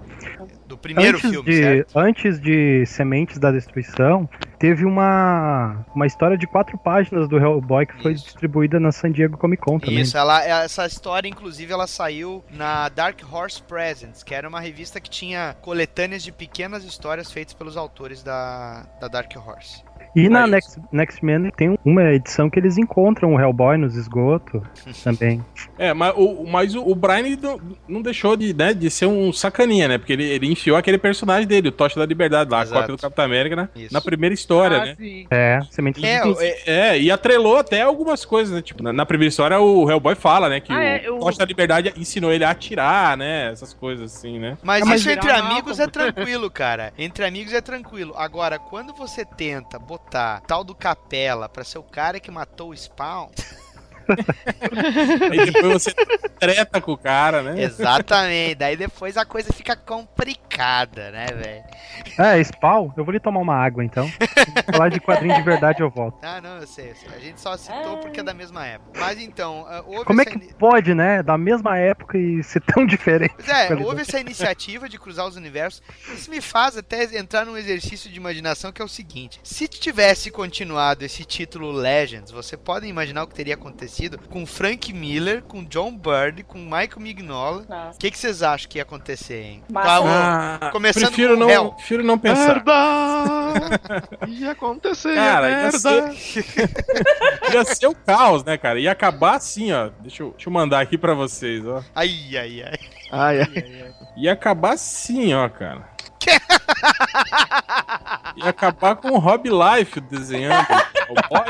Do primeiro antes filme, de, certo? Antes de Sementes da Destruição, teve uma, uma história de quatro páginas do Hellboy que foi distribuída na San Diego Comic Con também. Isso, ela, essa história, inclusive, ela saiu na Dark Horse Presents, que era uma revista que tinha coletâneas de pequenas histórias feitas pelos autores da, da Dark Horse. E na Next, Next Man tem uma edição que eles encontram o Hellboy nos esgotos também. É, mas o, mas o, o Brian não, não deixou de, né, de ser um sacaninha, né? Porque ele, ele enfiou aquele personagem dele, o Tocha da Liberdade, lá, Exato. a cópia do Capitão América, né? Isso. Na primeira história, Ah, né? sim. É, Sementes da É, Destruição. é, É, e atrelou até algumas coisas, né? Tipo, na, na primeira história o Hellboy fala, né? Que Ah, o é, eu- Tocha da Liberdade ensinou ele a atirar, né? Essas coisas assim, né? Mas É, mas isso entre amigos é tranquilo, cara. Entre amigos é tranquilo. Agora, quando você tenta botar tal do Capela pra ser o cara que matou o Spawn, Aí depois você treta com o cara, né? exatamente. Daí depois a coisa fica complicada, né, velho? É, Spawn, eu vou lhe tomar uma água então. falar de quadrinho de verdade eu volto. Ah, não, eu sei, eu sei. A gente só citou porque é da mesma época. Mas então, ah, houve Como é que pode, né? Da mesma época e ser tão diferente. Pois é, houve essa iniciativa de cruzar os universos. Isso me faz até entrar num exercício de imaginação que é o seguinte: se tivesse continuado esse título Legends, você pode imaginar o que teria acontecido com Frank Miller, com John Bird, com Michael Mignola. O Nossa. que, que vocês acham que ia acontecer, hein? A- Ah, Começando prefiro com não, Hell. prefiro não pensar. Merda! Ia acontecer, Cara, ia merda! ser, ia ser o caos, né, cara? Ia acabar assim, ó. Deixa eu, deixa eu mandar aqui pra vocês, ó. Ai, ai, ai. Ai, ai. Ia acabar assim, ó, cara. Ia acabar com o Rob Life desenhando o boy.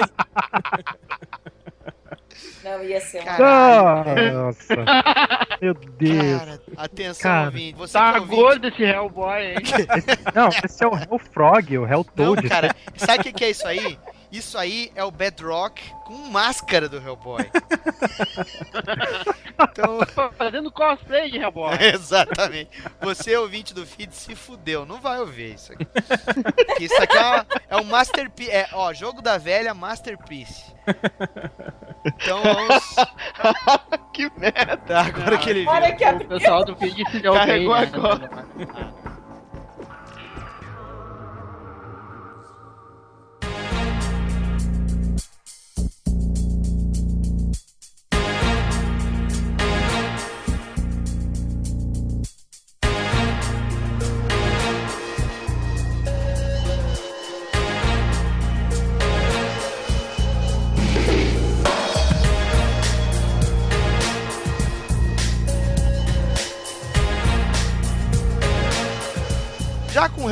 Não, ia ser um. Caralho. Nossa. Meu Deus. Cara, atenção, Cara, ouvinte. Você Tá que é ouvinte, gordo esse Hellboy, hein? Não, esse é o Hell Frog, o Hell Não, Toad. cara, sabe o que, que é isso aí? Isso aí é o Bedrock com máscara do Hellboy. Então, Fazendo cosplay de Hellboy. exatamente. Você, ouvinte do feed, se fudeu. Não vai ouvir isso aqui. Porque isso aqui é, uma- é um Masterpiece. É, ó, jogo da velha Masterpiece. Então vamos. que merda! Tá, agora que ele viu. Olha que O pessoal do vídeo se deu bem, Carregou né? agora.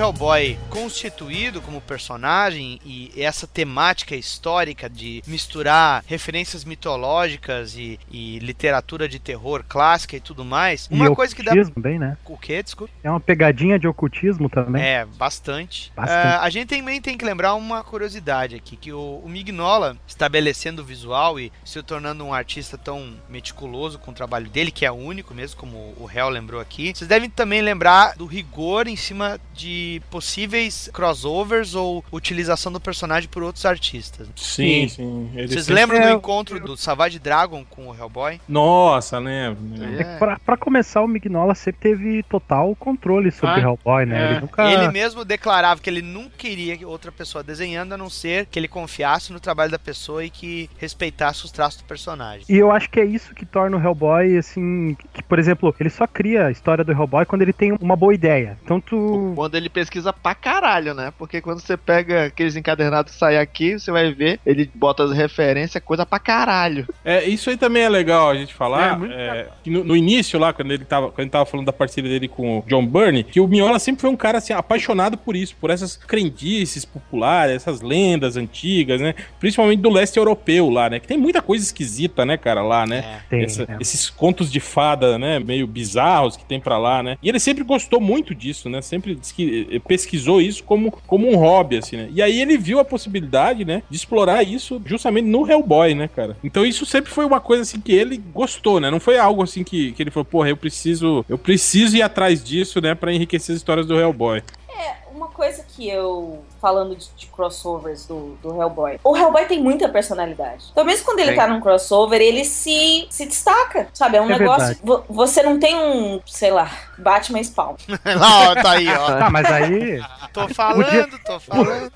Hellboy constituído como personagem e essa temática histórica de misturar referências mitológicas e, e literatura de terror clássica e tudo mais, E uma coisa que dá. também, né? O quê? Desculpa. É uma pegadinha de ocultismo também. É, bastante. Bastante. Ah, a gente também tem que lembrar uma curiosidade aqui, que o, o Mignola, estabelecendo o visual e se tornando um artista tão meticuloso com o trabalho dele, que é único mesmo, como o Hell lembrou aqui, vocês devem também lembrar do rigor em cima de possíveis crossovers ou utilização do personagem por outros artistas. Sim, sim. Ele Vocês lembram do É, encontro do Savage Dragon com o Hellboy? Nossa, lembro. É que pra, pra começar, o Mignola sempre teve total controle sobre Ah, Hellboy, né? é. Ele nunca. Ele mesmo declarava que ele não queria que outra pessoa desenhando, a não ser que ele confiasse no trabalho da pessoa e que respeitasse os traços do personagem. E eu acho que é isso que torna o Hellboy, assim. Que, por exemplo, ele só cria a história do Hellboy quando ele tem uma boa ideia. Então tu. Quando ele pesquisa pra caralho, né? Porque quando você pega aqueles encadernados que saem aqui, você vai ver, ele bota as referências, coisa pra caralho. É, isso aí também é legal a gente falar. É, muito é, que no, no início, lá, quando ele, tava, quando ele tava falando da parceria dele com o John Byrne, que o Mignola sempre foi um cara assim, apaixonado por isso, por essas crendices populares, essas lendas antigas, né? Principalmente do leste europeu lá, né? Que tem muita coisa esquisita, né, cara, lá, né? É. Tem, Essa- né? Esses contos de fada, né, meio bizarros que tem pra lá, né? E ele sempre gostou muito disso, né? Sempre disse que pesquisou isso como, como um hobby, assim, né? E aí ele viu a possibilidade, né, de explorar isso justamente no Hellboy, né, cara? Então isso sempre foi uma coisa assim que ele gostou, né? Não foi algo assim que, que ele falou, porra, eu preciso, eu preciso ir atrás disso, né, Pra enriquecer as histórias do Hellboy. É, uma coisa que eu. Falando de, de crossovers do, do Hellboy. O Hellboy tem muita personalidade. Então, mesmo quando ele Tem. tá num crossover, ele se, se destaca. Sabe? É um É negócio. vo- Você não tem um, sei lá, Batman Spawn. Lá, ó, tá aí, ó. Tá, mas aí Tô falando, tô falando.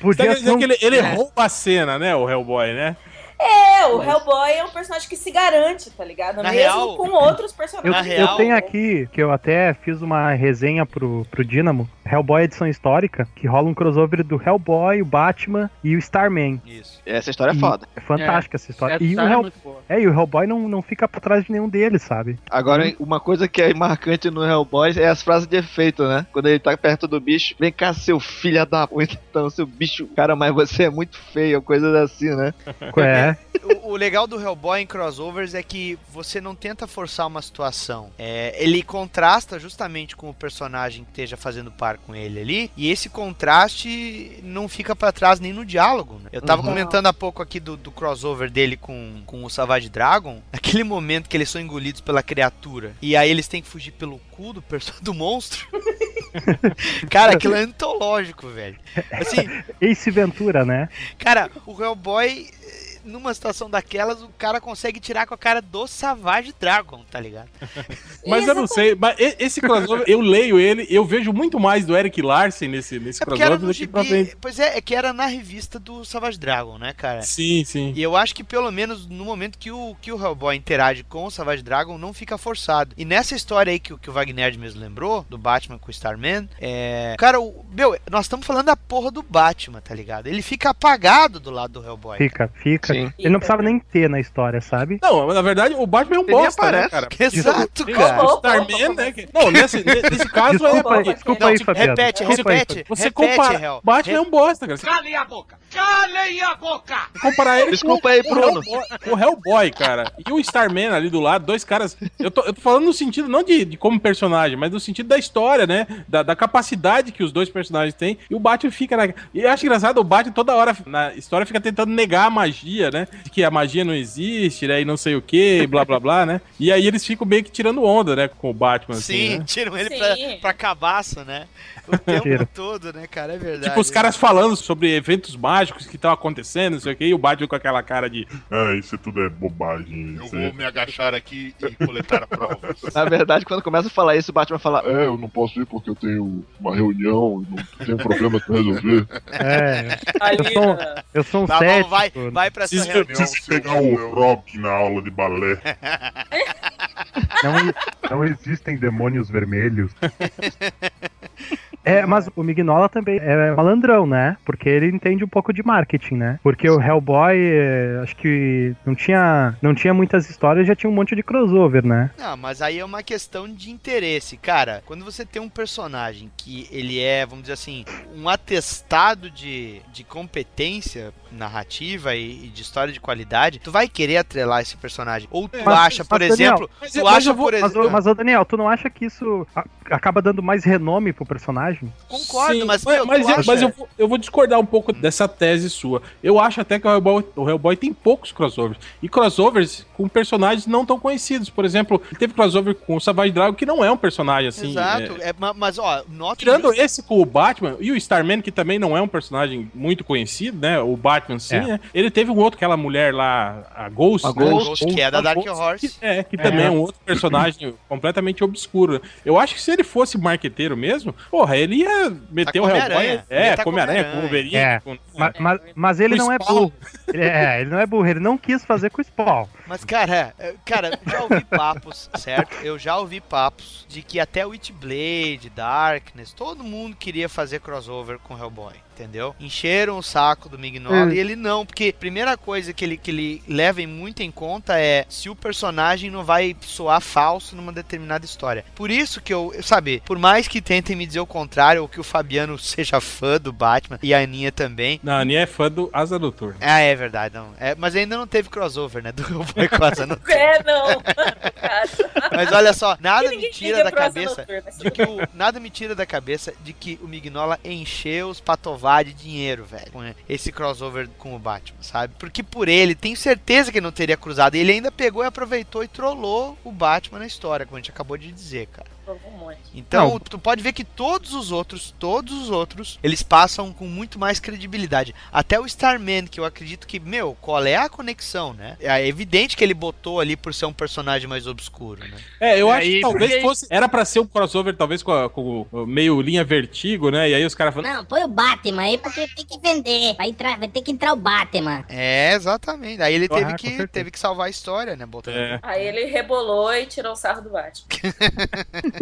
Podia quer ser dizer um... que ele, ele rouba a cena, né, o Hellboy, né? É, o Hellboy é um personagem que se garante, tá ligado? Na Mesmo real- com outros Eu, personagens. Na eu real- tenho aqui, que eu até fiz uma resenha pro, pro Dynamo, Hellboy edição histórica, que rola um crossover do Hellboy, o Batman e o Starman. Isso. Essa história é E- foda. É fantástica essa história. Essa E o, é Hell... é, e o Hellboy não, não fica pra trás de nenhum deles, sabe? Agora, uma coisa que é marcante no Hellboy é as frases de efeito, né? Quando ele tá perto do bicho, vem cá, seu filho da puta, então, seu bicho, cara, mas você é muito feio, coisas assim, né? É, O, o legal do Hellboy em crossovers é que você não tenta forçar uma situação. É, ele contrasta justamente com o personagem que esteja fazendo par com ele ali. E esse contraste não fica pra trás nem no diálogo. né? Eu tava Uhum. comentando há pouco aqui do, do crossover dele com, com o Savage Dragon. Aquele momento que eles são engolidos pela criatura. E aí eles têm que fugir pelo cu do, do monstro. Cara, aquilo é antológico, velho. Assim, Ace Ventura, né? Cara, o Hellboy, numa situação daquelas, o cara consegue tirar com a cara do Savage Dragon, tá ligado? Mas eu não sei, mas esse crossover, eu leio ele, eu vejo muito mais do Eric Larsen nesse, nesse É crossover do que pra frente. Pois é, é que era na revista do Savage Dragon, né, cara? Sim, sim. E eu acho que pelo menos no momento que o, que o Hellboy interage com o Savage Dragon, não fica forçado. E nessa história aí que, o- que o Wagner mesmo lembrou, do Batman com o Starman, é. Cara, o, meu, nós estamos falando da porra do Batman, tá ligado? Ele fica apagado do lado do Hellboy. Fica, fica. Sim. Ele não precisava nem ter na história, sabe? Não, mas na verdade o Batman é um Ele bosta, né, aparece. cara? Exato, cara. O Starman, né? que- Não, nesse, nesse caso Desculpa é. desculpa aí, Fabiano. Repete, repete. Você repete, compara. Hel. Batman é um bosta, cara. Calem a boca! Calem a boca! comparar ele Desculpa com aí, o Bruno. Hellboy, o Hellboy, cara. E o Starman ali do lado, dois caras. Eu tô, eu tô falando no sentido não de, de como personagem, mas no sentido da história, né? Da, da capacidade que os dois personagens têm. E o Batman fica na. E eu acho engraçado, o Batman toda hora na história fica tentando negar a magia, né? De que a magia não existe, né? E não sei o que, blá blá blá, né? E aí eles ficam meio que tirando onda, né? Com o Batman, assim. Sim, né? tiram ele Sim. pra, pra cabaço, né? O tempo todo, né, cara? É verdade. Tipo, os caras falando sobre eventos mágicos que estão acontecendo, não sei o que, e o Batman com aquela cara de. Ah, isso tudo é bobagem. Eu vou é... me agachar aqui e coletar provas. Na verdade, quando começa a falar isso, o Batman fala. é, eu não posso ir porque eu tenho uma reunião, não tenho problema pra resolver. É, Eu sou- né? eu sou um Tá bom, cético. vai, vai pra essa reunião. Preciso pegar o Rock na aula de balé. Não, não existem demônios vermelhos. É, mas o Mignola também é malandrão, né? Porque ele entende um pouco de marketing, né? Porque o Hellboy, é, acho que não tinha, não tinha muitas histórias, já tinha um monte de crossover, né? Não, mas aí é uma questão de interesse, cara. Quando você tem um personagem que ele é, vamos dizer assim, um atestado de, de competência narrativa e, e de história de qualidade, tu vai querer atrelar esse personagem. Ou tu Mas- acha, por mas, Daniel, exemplo, mas- tu mas acha, vou- por Mas, exemplo, ô- mas, ô Daniel, tu não acha que isso acaba dando mais renome pro personagem? concordo, Sim, mas, mas, mas, acha- mas eu, vou, eu vou discordar um pouco dessa tese sua. Eu acho até que o Hellboy, o Hellboy tem poucos crossovers. E crossovers com personagens não tão conhecidos. Por exemplo, ele teve crossover com o Savage Dragon, que não é um personagem assim. Exato, é- é, ma- mas ó, nota Tirando esse com o Batman e o Starman, que também não é um personagem muito conhecido, né? O Batman sim, É. né? Ele teve um outro, aquela mulher lá, a Ghost, A né? Ghost, que é da Dark Ghost, Horse. que- é, que também é um outro personagem completamente obscuro. Eu acho que se ele fosse marqueteiro mesmo, porra, ele ia meter Tá o Hellboy. É, tá come com com Wolverine. É. com- Ma- Mas, mas ele não é burro. Ele- É, ele não é burro, ele não quis fazer com o Spawn. Mas, cara, é, cara, já ouvi papos, certo? Eu já ouvi papos de que até Witchblade, Darkness, todo mundo queria fazer crossover com Hellboy, entendeu? Encheram o saco do Mignola Hum. e ele não, porque a primeira coisa que ele, que ele leva em muito em conta é se o personagem não vai soar falso numa determinada história. Por isso que eu, sabe, por mais que tentem me dizer o contrário, ou que o Fabiano seja fã do Batman e a Aninha também, Não, a Aninha é fã do Asa Noturna. ah, é verdade, não. É, mas ainda não teve crossover, né? Do Hellboy com asa no É, não. Mas olha só, nada me tira da cabeça Noturna. de que o, nada me tira da cabeça de que o Mignola encheu os Patová de dinheiro, velho, com esse crossover com o Batman, sabe? Porque por ele, tenho certeza que ele não teria cruzado. Ele ainda pegou e aproveitou e trollou o Batman na história, como a gente acabou de dizer, cara. Um monte. Então, Não. tu pode ver que todos os outros, todos os outros, eles passam com muito mais credibilidade. Até o Starman, que eu acredito que, meu, qual é a conexão, né? É evidente que ele botou ali por ser um personagem mais obscuro, né? É, eu E acho aí, que talvez porque- fosse. Era pra ser um crossover, talvez, com, a- com o meio linha vertigo, né? E aí os caras falam. Não, põe o Batman aí porque tem que vender. Vai, entrar, vai ter que entrar o Batman. É, exatamente. Aí ele Ah, teve que, teve que salvar a história, né? Botando. É. Aí ele rebolou e tirou o sarro do Batman.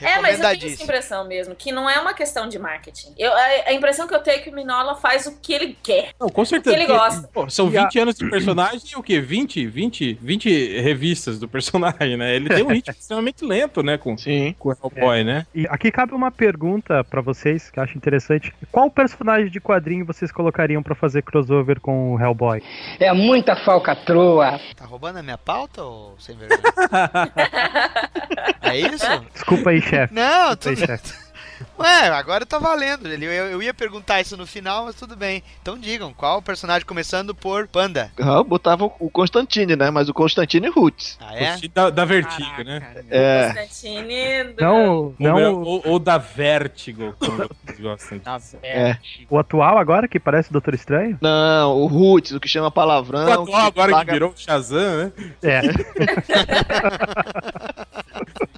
É, mas eu tenho essa impressão mesmo, que não é uma questão de marketing. Eu, a, a impressão que eu tenho é que o Minola faz o que ele quer. Não, com certeza. Ele porque, gosta. pô, são E a- 20 anos de personagem e o quê? 20, 20, 20 revistas do personagem, né? Ele tem um ritmo extremamente lento, né? Com, Sim. com o Hellboy, né? E aqui cabe uma pergunta pra vocês que eu acho interessante. Qual personagem de quadrinho vocês colocariam pra fazer crossover com o Hellboy? É muita falcatrua. Tá roubando a minha pauta ou sem vergonha? é isso? Desculpa aí, chefe. Não, aí, tudo. chefe. Ué, agora tá valendo. Ele- Eu, eu ia perguntar isso no final, mas tudo bem. Então digam, qual o personagem começando por Panda? Eu botava o Constantine, né? Mas o Constantine Roots. Ah, é? Da, da Vertigo, né? É. Constantine do... Não, Ou, não ou- ou da Vertigo, como gostam. É. o atual agora, que parece o Doutor Estranho? Não, o Roots, o que chama palavrão. O atual agora larga- que virou o Shazam, né? É.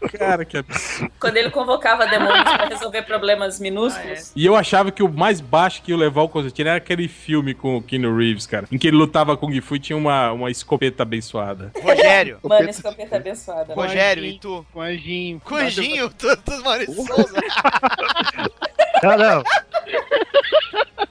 Cara, que absurdo. Quando ele convocava demônios pra resolver problemas minúsculos. E eu achava que o mais baixo que ia levar o Constantine era aquele filme com o Keanu Reeves, cara. Em que ele lutava Kung Fu e tinha uma, uma escopeta abençoada. Rogério. Mano, escopeta abençoada. Rogério, e tu? Com anjinho. Com Anjinho, tu Maurício Souza. Não, não.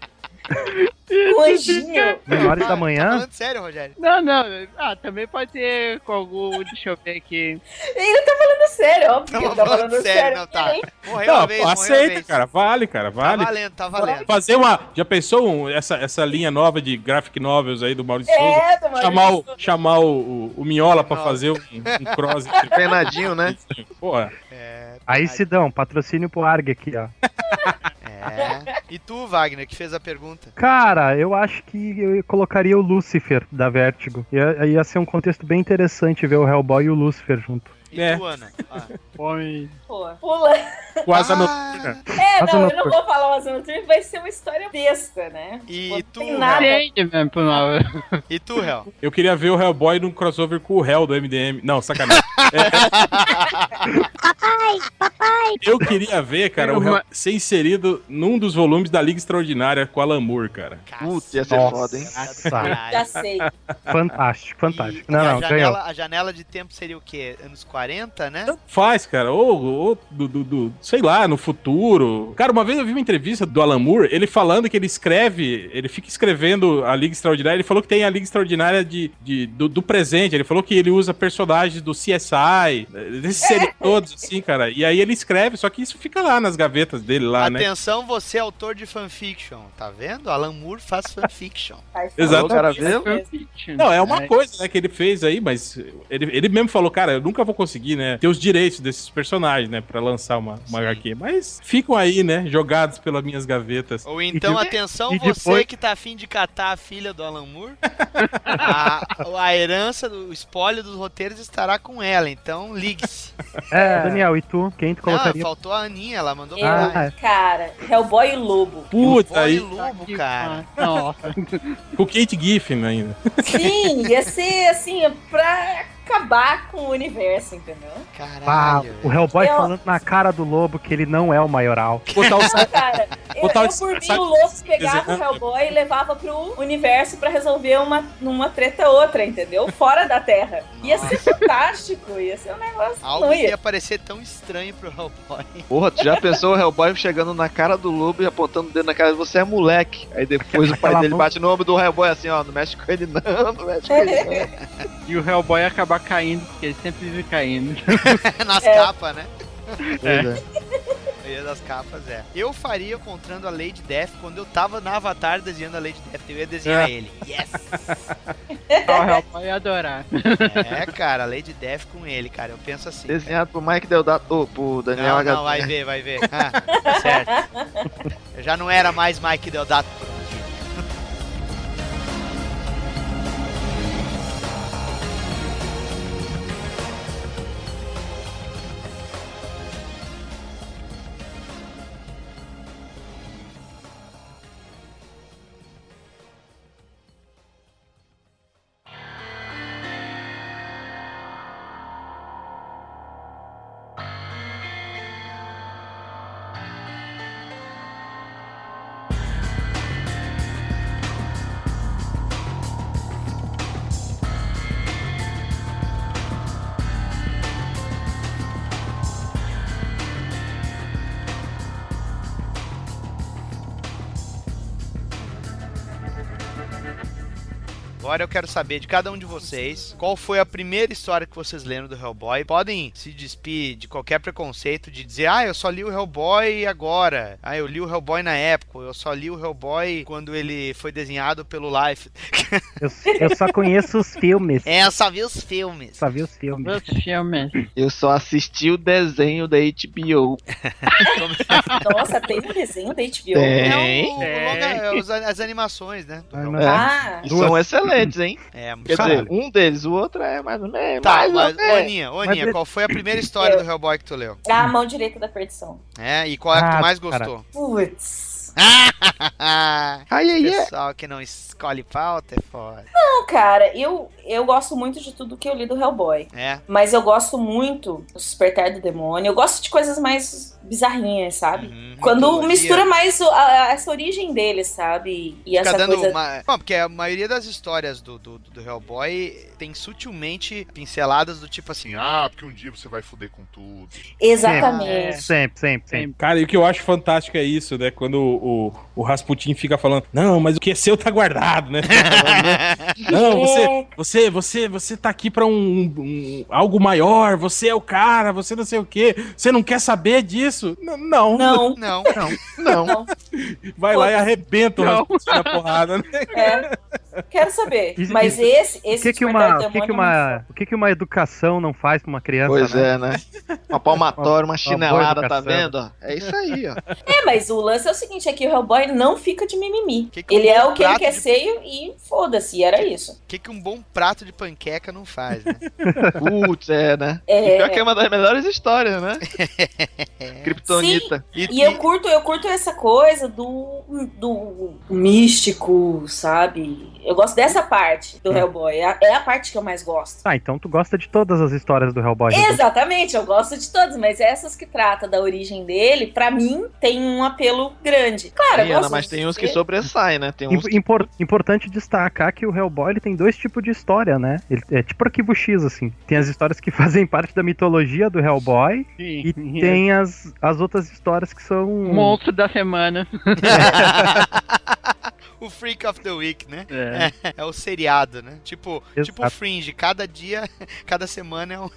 Com anjinho. Menores da manhã? Falando sério, Rogério. Não, não. Ah, também pode ser com algum. Deixa eu ver aqui. Ele tá falando sério, óbvio que Tamo ele tá falando falando sério, sério. não tá. Morreu Não, vez, morreu aceita, vez. cara. Vale, cara, Tá vale. valendo, tá valendo. Fazer uma. Já pensou um- essa, essa linha nova de graphic novels aí do Maurício Souza? É, do Maurício Chamar, o, Souza. chamar o, o, o Minhola pra fazer um, um cross. Penadinho, né? Porra. É, Aí, Sidão, patrocínio pro Arg aqui, ó. E tu, Wagner, que fez a pergunta? Cara, eu acho que eu colocaria o Lucifer da Vertigo. Ia, ia ser um contexto bem interessante ver o Hellboy e o Lucifer junto. E É. tu, Ana? Ah. Põe. Pô, pula. Com asa Ah. noturna. É, Asa não, eu noturna. não vou falar o Asa Noturna, vai ser uma história besta, né? E Não tu, tem nada. Nome. E tu, Hel? Eu queria ver o Hellboy num crossover com o Hell do MDM. Não, sacanagem. Papai, papai. Eu queria ver, cara, o Hell ser inserido num dos volumes da Liga Extraordinária com Alan Moore, cara. Putz, ia ser foda, hein? Já sei. fantástico, fantástico. E Não, a, não, ganhou. janela, a janela de tempo seria o quê? Anos 40, né? Faz, cara. Ou, ou do, do- do- sei lá, no futuro. Cara, uma vez eu vi uma entrevista do Alan Moore, ele falando que ele escreve, ele fica escrevendo a Liga Extraordinária. Ele falou que tem a Liga Extraordinária de, de- do, do presente. Ele falou que ele usa personagens do CSI, desses seres todos, assim, cara. E aí ele escreve, só que isso fica lá nas gavetas dele, lá, né? Atenção, você é autor de fanfiction, tá vendo? Alan Moore faz fanfiction. Exato. Cara. Não, é uma coisa, né, que ele fez aí, mas ele, ele mesmo falou, cara, eu nunca vou conseguir, né, ter os direitos desses personagens, né, pra lançar uma, uma HQ. Mas ficam aí, né, jogados pelas minhas gavetas. Ou então, de- atenção, e você depois- que tá afim de catar a filha do Alan Moore, a, a herança, do- o espólio dos roteiros estará com ela, então ligue-se. É, Daniel, e tu? Quem tu Não, colocaria? faltou a Aninha, ela mandou Eu, Ah, é. cara, Hellboy e Lobo. Puta, Boy aí, Lobo, cara. Nossa. com Kate Giffen ainda. Sim, ia ser assim, pra acabar com o universo, entendeu? Ah, Caralho. o Hellboy Eu- falando na cara do lobo que ele não é o maioral. Botar o Não, cara, eu, Botar o eu por mim, o Lobo pegava o. Hellboy e levava pro universo pra resolver uma, uma treta outra, entendeu? Fora da Terra. Ia ser fantástico, ia ser um negócio. Algo ia. ia parecer tão estranho pro Hellboy. Porra, tu já pensou o Hellboy chegando na cara do lobo e apontando o dedo na cara de você é moleque. Aí depois o pai dele mão- bate no ombro do Hellboy assim, ó, não mexe com ele não, não mexe com ele não. E o Hellboy ia acabar caindo, porque ele sempre vive caindo. Nas É. capas, né? É. Maioria das capas é. Eu faria encontrando a Lady Death quando eu tava na Avatar desenhando a Lady Death. Eu ia desenhar É. ele. Yes! Ah, o Hellboy ia adorar. É, cara, a Lady Death com ele, cara. Eu penso assim. Desenhado pro Mike Deodato, ou pro Daniel Não, H. não, vai ver, vai ver. Ah, tá certo. Eu já não era mais Mike Deodato. Agora eu quero saber de cada um de vocês qual foi a primeira história que vocês leram do Hellboy. Podem se despir de qualquer preconceito de dizer, ah, eu só li o Hellboy agora. Ah, eu li o Hellboy na época. Eu só li o Hellboy quando ele foi desenhado pelo Life. Eu, eu só conheço os filmes. É, eu só vi os filmes. Só vi os filmes. Os filmes. Eu só assisti o desenho da HBO. Nossa, tem um desenho da HBO. Tem. É, o, o longa- é os- as animações, né? do Ah, Ah, são excelentes, hein? É, Quer Caralho. dizer, um deles, o outro é mais ou menos. Tá, mais mas, Mas- qual foi a primeira história do Hellboy que tu leu? a mão direita da perdição. É, e qual é a que tu Ah, mais gostou? Putz. Ai, ai, ai. Pessoal que não escolhe pauta é foda. Não, cara, eu, eu gosto muito de tudo que eu li do Hellboy. É. Mas eu gosto muito do Despertar do Demônio. Eu gosto de coisas mais bizarrinhas, sabe? Uhum, Quando mitologia. mistura mais o- a- essa origem dele, sabe? E Fica essa dando coisa. uma... Bom, porque a maioria das histórias do, do, do Hellboy tem sutilmente pinceladas do tipo assim, ah, porque um dia você vai foder com tudo. Exatamente. Sempre, sempre, sempre. Cara, e o que eu acho fantástico é isso, né? Quando o, o Rasputin fica falando, não, mas o que é seu tá guardado, né? Né? Não, você, É, você, você, você tá aqui pra um, um- algo maior, você é o cara, você não sei o quê, você não quer saber disso? N- Não, Não, não. Não. não. vai lá e arrebenta o. Rasputin na porrada, né? É. Quero saber. Mas esse, O esse que que Despertar uma, o que que é uma, o que que uma educação não faz pra uma criança, Pois né? é, né? Uma palmatória, uma chinelada, tá vendo? É isso aí, ó. É, mas o lance é o seguinte, é que o Hellboy não fica de mimimi. Que que um ele é o que ele quer de- ser e foda-se, era isso. O que, que um bom prato de panqueca não faz, né? Putz, é, né? É. E pior que é uma das melhores histórias, né? Kryptonita. E eu curto, eu curto essa coisa do, do místico, sabe? Eu gosto dessa parte do Hellboy. É a, é a parte que eu mais gosto. Ah, então tu gosta de todas as histórias do Hellboy. né? Exatamente, eu gosto de todas, mas essas que tratam da origem dele, pra mim, tem um apelo grande. Claro, Sim, mas tem uns que sobressaem, né? Tem uns Imp- impor- importante destacar que o Hellboy ele tem dois tipos de história, né? Ele é tipo arquivo X, assim. Tem as histórias que fazem parte da mitologia do Hellboy e tem as, as outras histórias que são. Monstro da semana. o Freak of the Week, né? É. É, é o seriado, né? Tipo, Exato. tipo Fringe, cada dia, cada semana é um,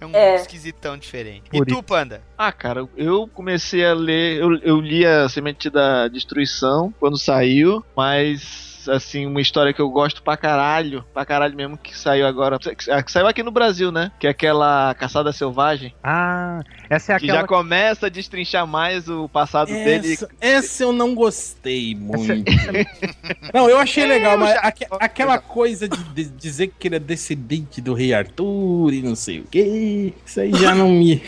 é um, é É. esquisitão diferente. Por e tu, Panda? Ah, cara, eu comecei a ler. Eu, eu li a Semente da Destruição quando saiu, mas. Assim, uma história que eu gosto pra caralho, pra caralho mesmo, que saiu agora. Que saiu aqui no Brasil, né? Que é aquela Caçada Selvagem. Ah, essa é Que aquela. já começa a destrinchar mais o passado dele. Essa, essa eu não gostei muito. Não, eu achei legal, mas aque- aquela coisa de, de dizer que ele é descendente do rei Arthur e não sei o que, isso aí já não me.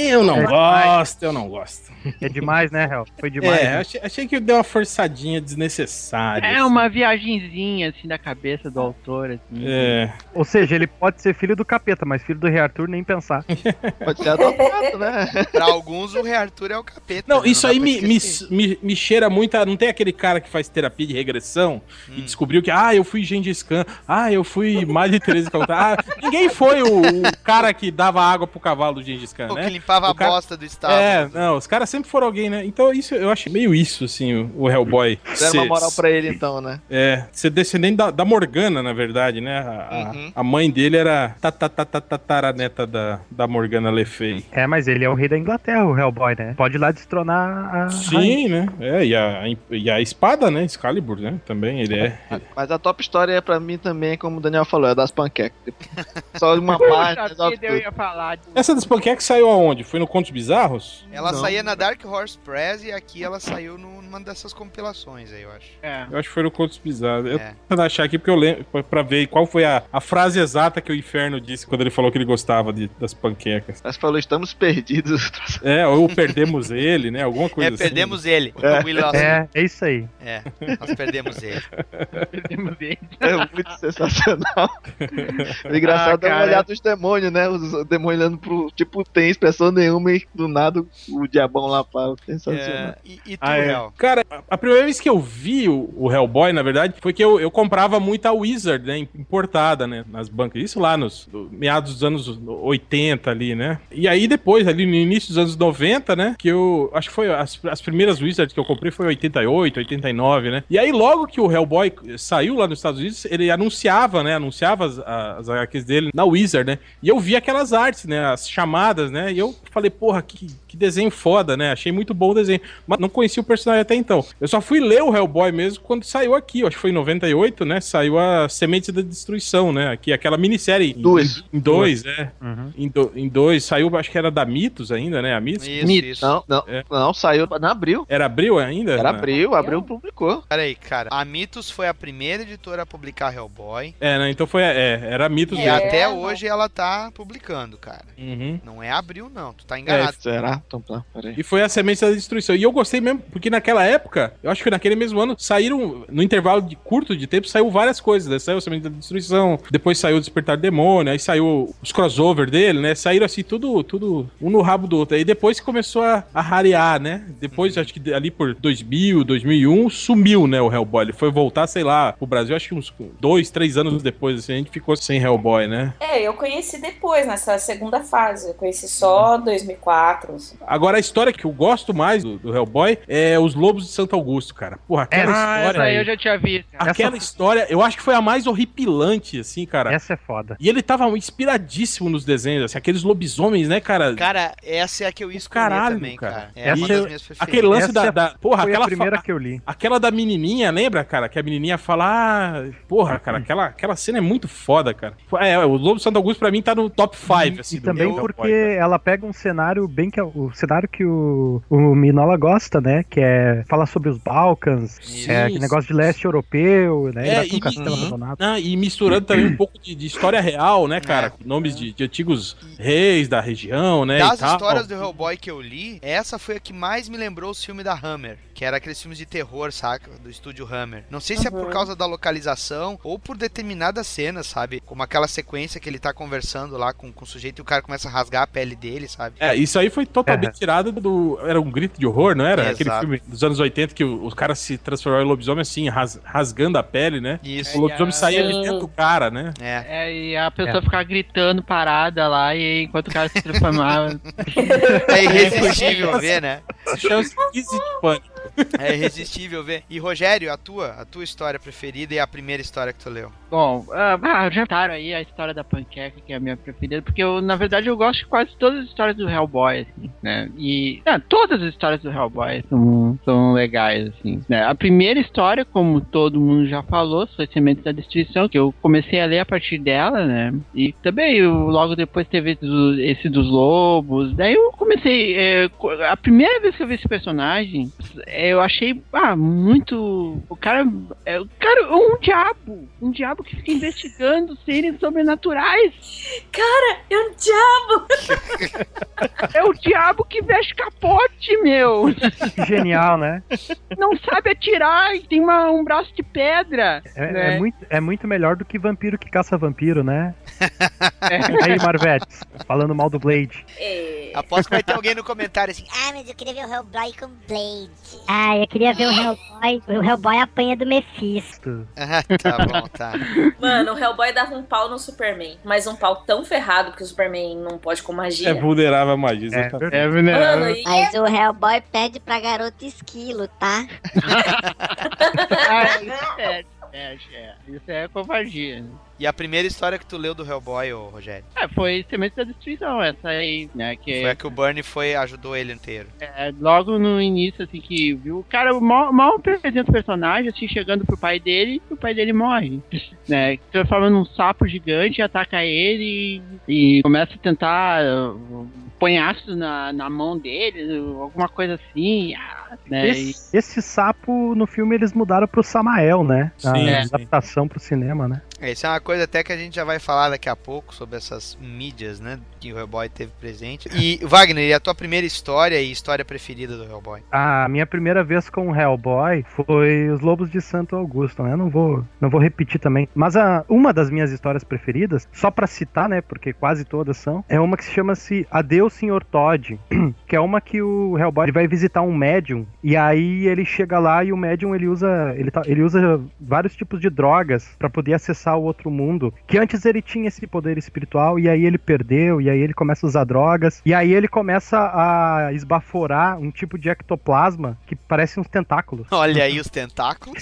Eu não É gosto, eu não gosto. É demais, né, Hel? Foi demais. É, né? achei, achei que deu uma forçadinha desnecessária. É assim. uma viagenzinha assim da cabeça do autor, assim. É. Ou seja, ele pode ser filho do capeta, mas filho do rei Arthur nem pensar. Pode ser adotado, né? Pra alguns, o Rei Arthur é o capeta. Não, né? isso dá aí me, me, me, me cheira muito. a- Não tem aquele cara que faz terapia de regressão e Hum. descobriu que, ah, eu fui Gengis Khan, ah, eu fui Madre Teresa Calcutá. Ah, ninguém foi o, o cara que dava água pro cavalo do Gengis Khan, O né? Limpava O a cara- bosta do estábulo. É, não, os caras sempre foram alguém, né? Então isso eu achei meio isso, assim, o, o Hellboy. Deram Ser- uma moral pra ele então, né? É, ser descendente da, da Morgana, na verdade, né? A, a- Uhum. a mãe dele era tataraneta da, da Morgana Le Fay. É, mas ele é o rei da Inglaterra, o Hellboy, né? Pode ir lá destronar a. rainha. Sim, né? É, e a, e a espada, né? Excalibur, né? Também ele é. Mas a top história é pra mim também, como o Daniel falou, é das panquecas. Só uma parte. Essa das panquecas saiu aonde? Foi no Contos Bizarros? Ela Não. saía na Dark Horse Press e aqui ela saiu num- numa dessas compilações aí, eu acho. É. Eu acho que foi no Contos Bizarros. Eu É. tô tentando achar aqui porque eu lembro pra- ver qual foi a, a frase exata que o Inferno disse quando ele falou que ele gostava de- das panquecas. Mas falou, estamos perdidos. É, ou perdemos ele, né? Alguma coisa é, assim. perdemos ele. É. O Will Lost- É, é isso aí. é, nós perdemos ele. Perdemos ele. É muito sensacional. O engraçado Ah, é o cara. olhar dos demônios, né? Os demônios olhando pro. Tipo, tem expressão intenção nenhuma e do nada o diabão lá fala. Sensacional. É, e, e tu, Ah, é. Cara, a primeira vez que eu vi o, o Hellboy, na verdade, foi que eu, eu comprava muita Wizard, né? Importada, né? Nas bancas. Isso lá nos do- meados dos anos 80 ali, né? E aí depois, ali no início dos anos 90, né? Que eu. Acho que foi as, as primeiras Wizards que eu comprei foi 88, 89, né? E aí logo que o Hellboy saiu lá nos Estados Unidos, ele anunciava, né? Anunciava as, as HQs dele na Wizard, né? E eu vi aquelas artes, né? As chamadas, né? E eu falei, porra, que, que desenho foda, né? Achei muito bom o desenho. Mas não conhecia o personagem até então. Eu só fui ler o Hellboy mesmo quando saiu aqui. Acho que foi em 98, né? Saiu a Sementes da Destruição, né? Aqui, aquela minissérie. em- Dois. Em, dois, é. Em, do- em dois. Saiu, acho que era da Mitos ainda, né? A Mitos. Isso, Mito. isso. Não, não, É. não, saiu na Abril. Era Abril ainda? Era Não. Abril, Abril publicou. Peraí, cara. A Mitos foi a primeira editora a publicar Hellboy. É, né? Então foi. É, era Mitos E É. mesmo. até não. hoje ela tá publicando, cara. Uhum. Não é abril, não. Tu tá enganado. Será? Então tá, peraí. E foi a semente da destruição. E eu gostei mesmo, porque naquela época, eu acho que naquele mesmo ano, saíram, no intervalo de curto de tempo, saiu várias coisas, né? Saiu a semente da destruição, depois saiu o Despertar do Demônio, aí saiu os crossover dele, né? Saíram assim, tudo, tudo um no rabo do outro. Aí depois começou a, a rarear, né? Depois, acho que ali por 2000, 2001, sumiu, né? O Hellboy. Ele foi voltar, sei lá, pro Brasil, acho que uns dois, três anos depois, assim, a gente ficou sem Hellboy, né? É, eu conheci depois, nessa segunda fase. Eu conheci só 2004. Agora, a história que eu gosto mais do, do Hellboy é os Lobos de Santo Augusto, cara. Porra, aquela Ah, história. Essa aí eu já tinha visto. Aquela história, eu acho que foi a mais horripilante, assim, cara. Essa é foda. E ele tava inspiradíssimo nos desenhos, assim, aqueles lobisomens, né, cara? Cara, essa é a que eu ia caralho, também, cara. cara. É Essa uma das minhas preferidas. Aquele lance Essa da, da- Porra, Foi aquela. a primeira fa- que eu li. Aquela da menininha, lembra, cara? Que a menininha fala, ah, porra, cara, aquela, aquela cena é muito foda, cara. É, o Lobo de Santo Augusto pra mim tá no top 5, assim. E do também Hellboy, porque cara. ela pega um cenário bem que é o cenário que o, o Minola gosta, né? Que é falar sobre os Balcãs, Sim, é, aquele negócio de leste europeu, né? É, e- o castelo uhum. abandonado. Ah, e misturando também um pouco de, de história real, né, cara? É. Com Nomes de, de antigos reis da região, né? e Das tal. histórias do Hellboy que eu li, essa foi a que mais me lembrou o filme da Hammer, que era aqueles filmes de terror, saca? Do estúdio Hammer. Não sei se é por causa da localização ou por determinadas cenas, sabe? Como aquela sequência que ele tá conversando lá com, com o sujeito e o cara começa a rasgar a pele dele, sabe? É, isso aí foi totalmente tirado do. Era um grito de horror, não era? Exato. Aquele filme dos anos 80 que o, o cara se transformava em lobisomem assim, ras- rasgando a pele, né? Isso. O lobisomem É, saía de dentro do cara, né? É. É, e a pessoa ficava gritando parada lá, e enquanto o cara se transformava. É irresistível ver, né? Chama-se crise de pânico. É irresistível ver. E Rogério, a tua, a tua história preferida e a primeira história que tu leu? Bom, ah, ah, já taram aí a história da panqueca, que é a minha preferida, porque eu, na verdade, eu gosto de quase todas as histórias do Hellboy, assim, né? E ah, todas as histórias do Hellboy são, são legais, assim, né? A primeira história, como todo mundo já falou, foi Sementes da Destruição, que eu comecei a ler a partir dela, né? E também, eu, logo depois teve esse dos lobos, daí eu comecei, é, a primeira vez que eu vi esse personagem, eu achei, ah, muito, o cara, é, o cara é um diabo, um diabo que fica investigando seres sobrenaturais. Cara, é um diabo! É o diabo que veste capote, meu. Que genial, né? Não sabe atirar e tem uma- um braço de pedra. É, né? é muito, é muito melhor do que vampiro que caça vampiro, né? É. Aí, Marvetes, falando mal do Blade. É, Aposto que vai ter alguém no comentário assim. Ah, mas eu queria ver o Hellboy com Blade. Ah, eu queria ver o Hellboy. O Hellboy apanha do Mephisto. Ah, tá bom, tá. Mano, o Hellboy dava um pau no Superman, mas um pau tão ferrado que o Superman não pode com magia. É vulnerável à magia. É. É, Mano, né? e Mas o Hellboy pede pra garota esquilo, tá? Ah, isso é, é, é, isso é covardia. né? E a primeira história que tu leu do Hellboy, ô Rogério? É, foi Sementes da Destruição, essa aí, né? Que Foi a que o Bernie foi, ajudou ele inteiro. é, logo no início, assim, que viu o cara mal, mal apresenta o personagem, assim, chegando pro pai dele, e o pai dele morre. né? Transforma num sapo gigante, ataca ele e, começa a tentar. uh, põe ácido na, na mão dele, alguma coisa assim. ah, né? Esse, esse sapo, no filme, eles mudaram pro Samael, né? Sim, a sim. adaptação pro cinema, né? É, Isso é uma coisa até que a gente já vai falar daqui a pouco sobre essas mídias, né? Que o Hellboy teve presente. E, Wagner, e a tua primeira história e história preferida do Hellboy? A minha primeira vez com o Hellboy foi Os Lobos de Santo Augusto, né? Eu não vou, não vou repetir também. Mas a, uma das minhas histórias preferidas, só pra citar, né? Porque quase todas são, é uma que se chama-se Adeus, Senhor Todd. Que é uma que o Hellboy vai visitar um médium. E aí ele chega lá e o médium ele usa. Ele, tá, ele usa vários tipos de drogas pra poder acessar o outro mundo. Que antes ele tinha esse poder espiritual e aí ele perdeu. E aí ele começa a usar drogas. E aí ele começa a esbaforar um tipo de ectoplasma que parece uns tentáculos. Olha aí os tentáculos.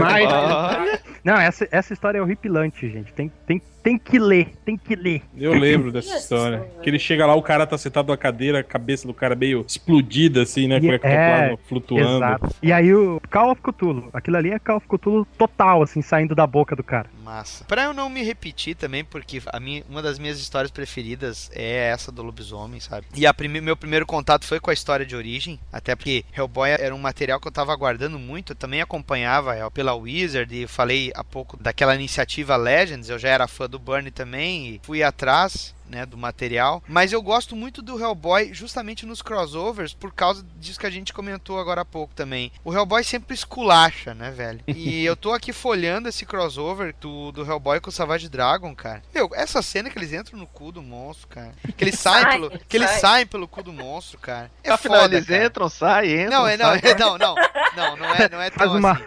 Olha. Não, essa, essa história é horripilante, gente. Tem, tem, tem que ler, tem que ler. Eu lembro dessa história. Que ele chega lá, o cara tá sentado na cadeira, a cabeça do cara meio explodida, assim, né? Com o E- ectoplasma flutuando. Exato. E aí o Call of Cthulhu, aquilo ali é Call of Cthulhu total, assim, saindo da boca do cara. Massa. Pra eu não me repetir também, porque a minha, uma das minhas histórias preferidas é essa do lobisomem, sabe? E a prime- meu primeiro contato foi com a história de origem, até porque Hellboy era um material que eu tava aguardando muito, eu também acompanhava é, pela Wizard e falei há pouco daquela iniciativa Legends, eu já era fã do Burnie também e fui atrás né, do material. Mas eu gosto muito do Hellboy justamente nos crossovers por causa disso que a gente comentou agora há pouco também. O Hellboy sempre esculacha, né, velho? E eu tô aqui folhando esse crossover do, do Hellboy com o Savage Dragon, cara. Meu, essa cena que eles entram no cu do monstro, cara. Que eles saem Sai, pelo, que eles saem pelo cu do monstro, cara. É Afinal, foda, eles cara. entram, saem, entram. Não, é, não, é, não, não, não, não é, não é Faz tão uma- assim.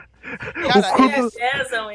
Cara, o, cu do, Rezam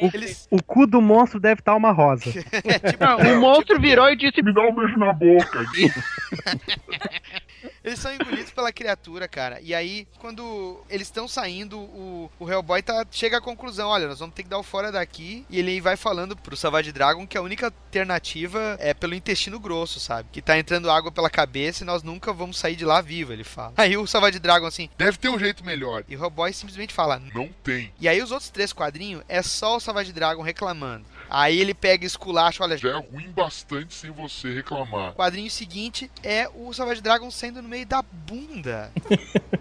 o, o cu do monstro deve estar uma rosa. Não, o monstro virou e disse: Me dá um beijo na boca. Eles são engolidos pela criatura, cara. E aí, quando eles estão saindo, o, o Hellboy tá, chega à conclusão: olha, nós vamos ter que dar o fora daqui. E ele vai falando pro Savage Dragon que a única alternativa é pelo intestino grosso, sabe? Que tá entrando água pela cabeça e nós nunca vamos sair de lá vivo, ele fala. Aí o Savage Dragon assim: Deve ter um jeito melhor. E o Hellboy simplesmente fala: Não tem. E aí os outros três quadrinhos é só o Savage Dragon reclamando. Aí ele pega e esculacha, olha. Já é ruim bastante sem você reclamar. O quadrinho seguinte é o Savage Dragon saindo no meio da bunda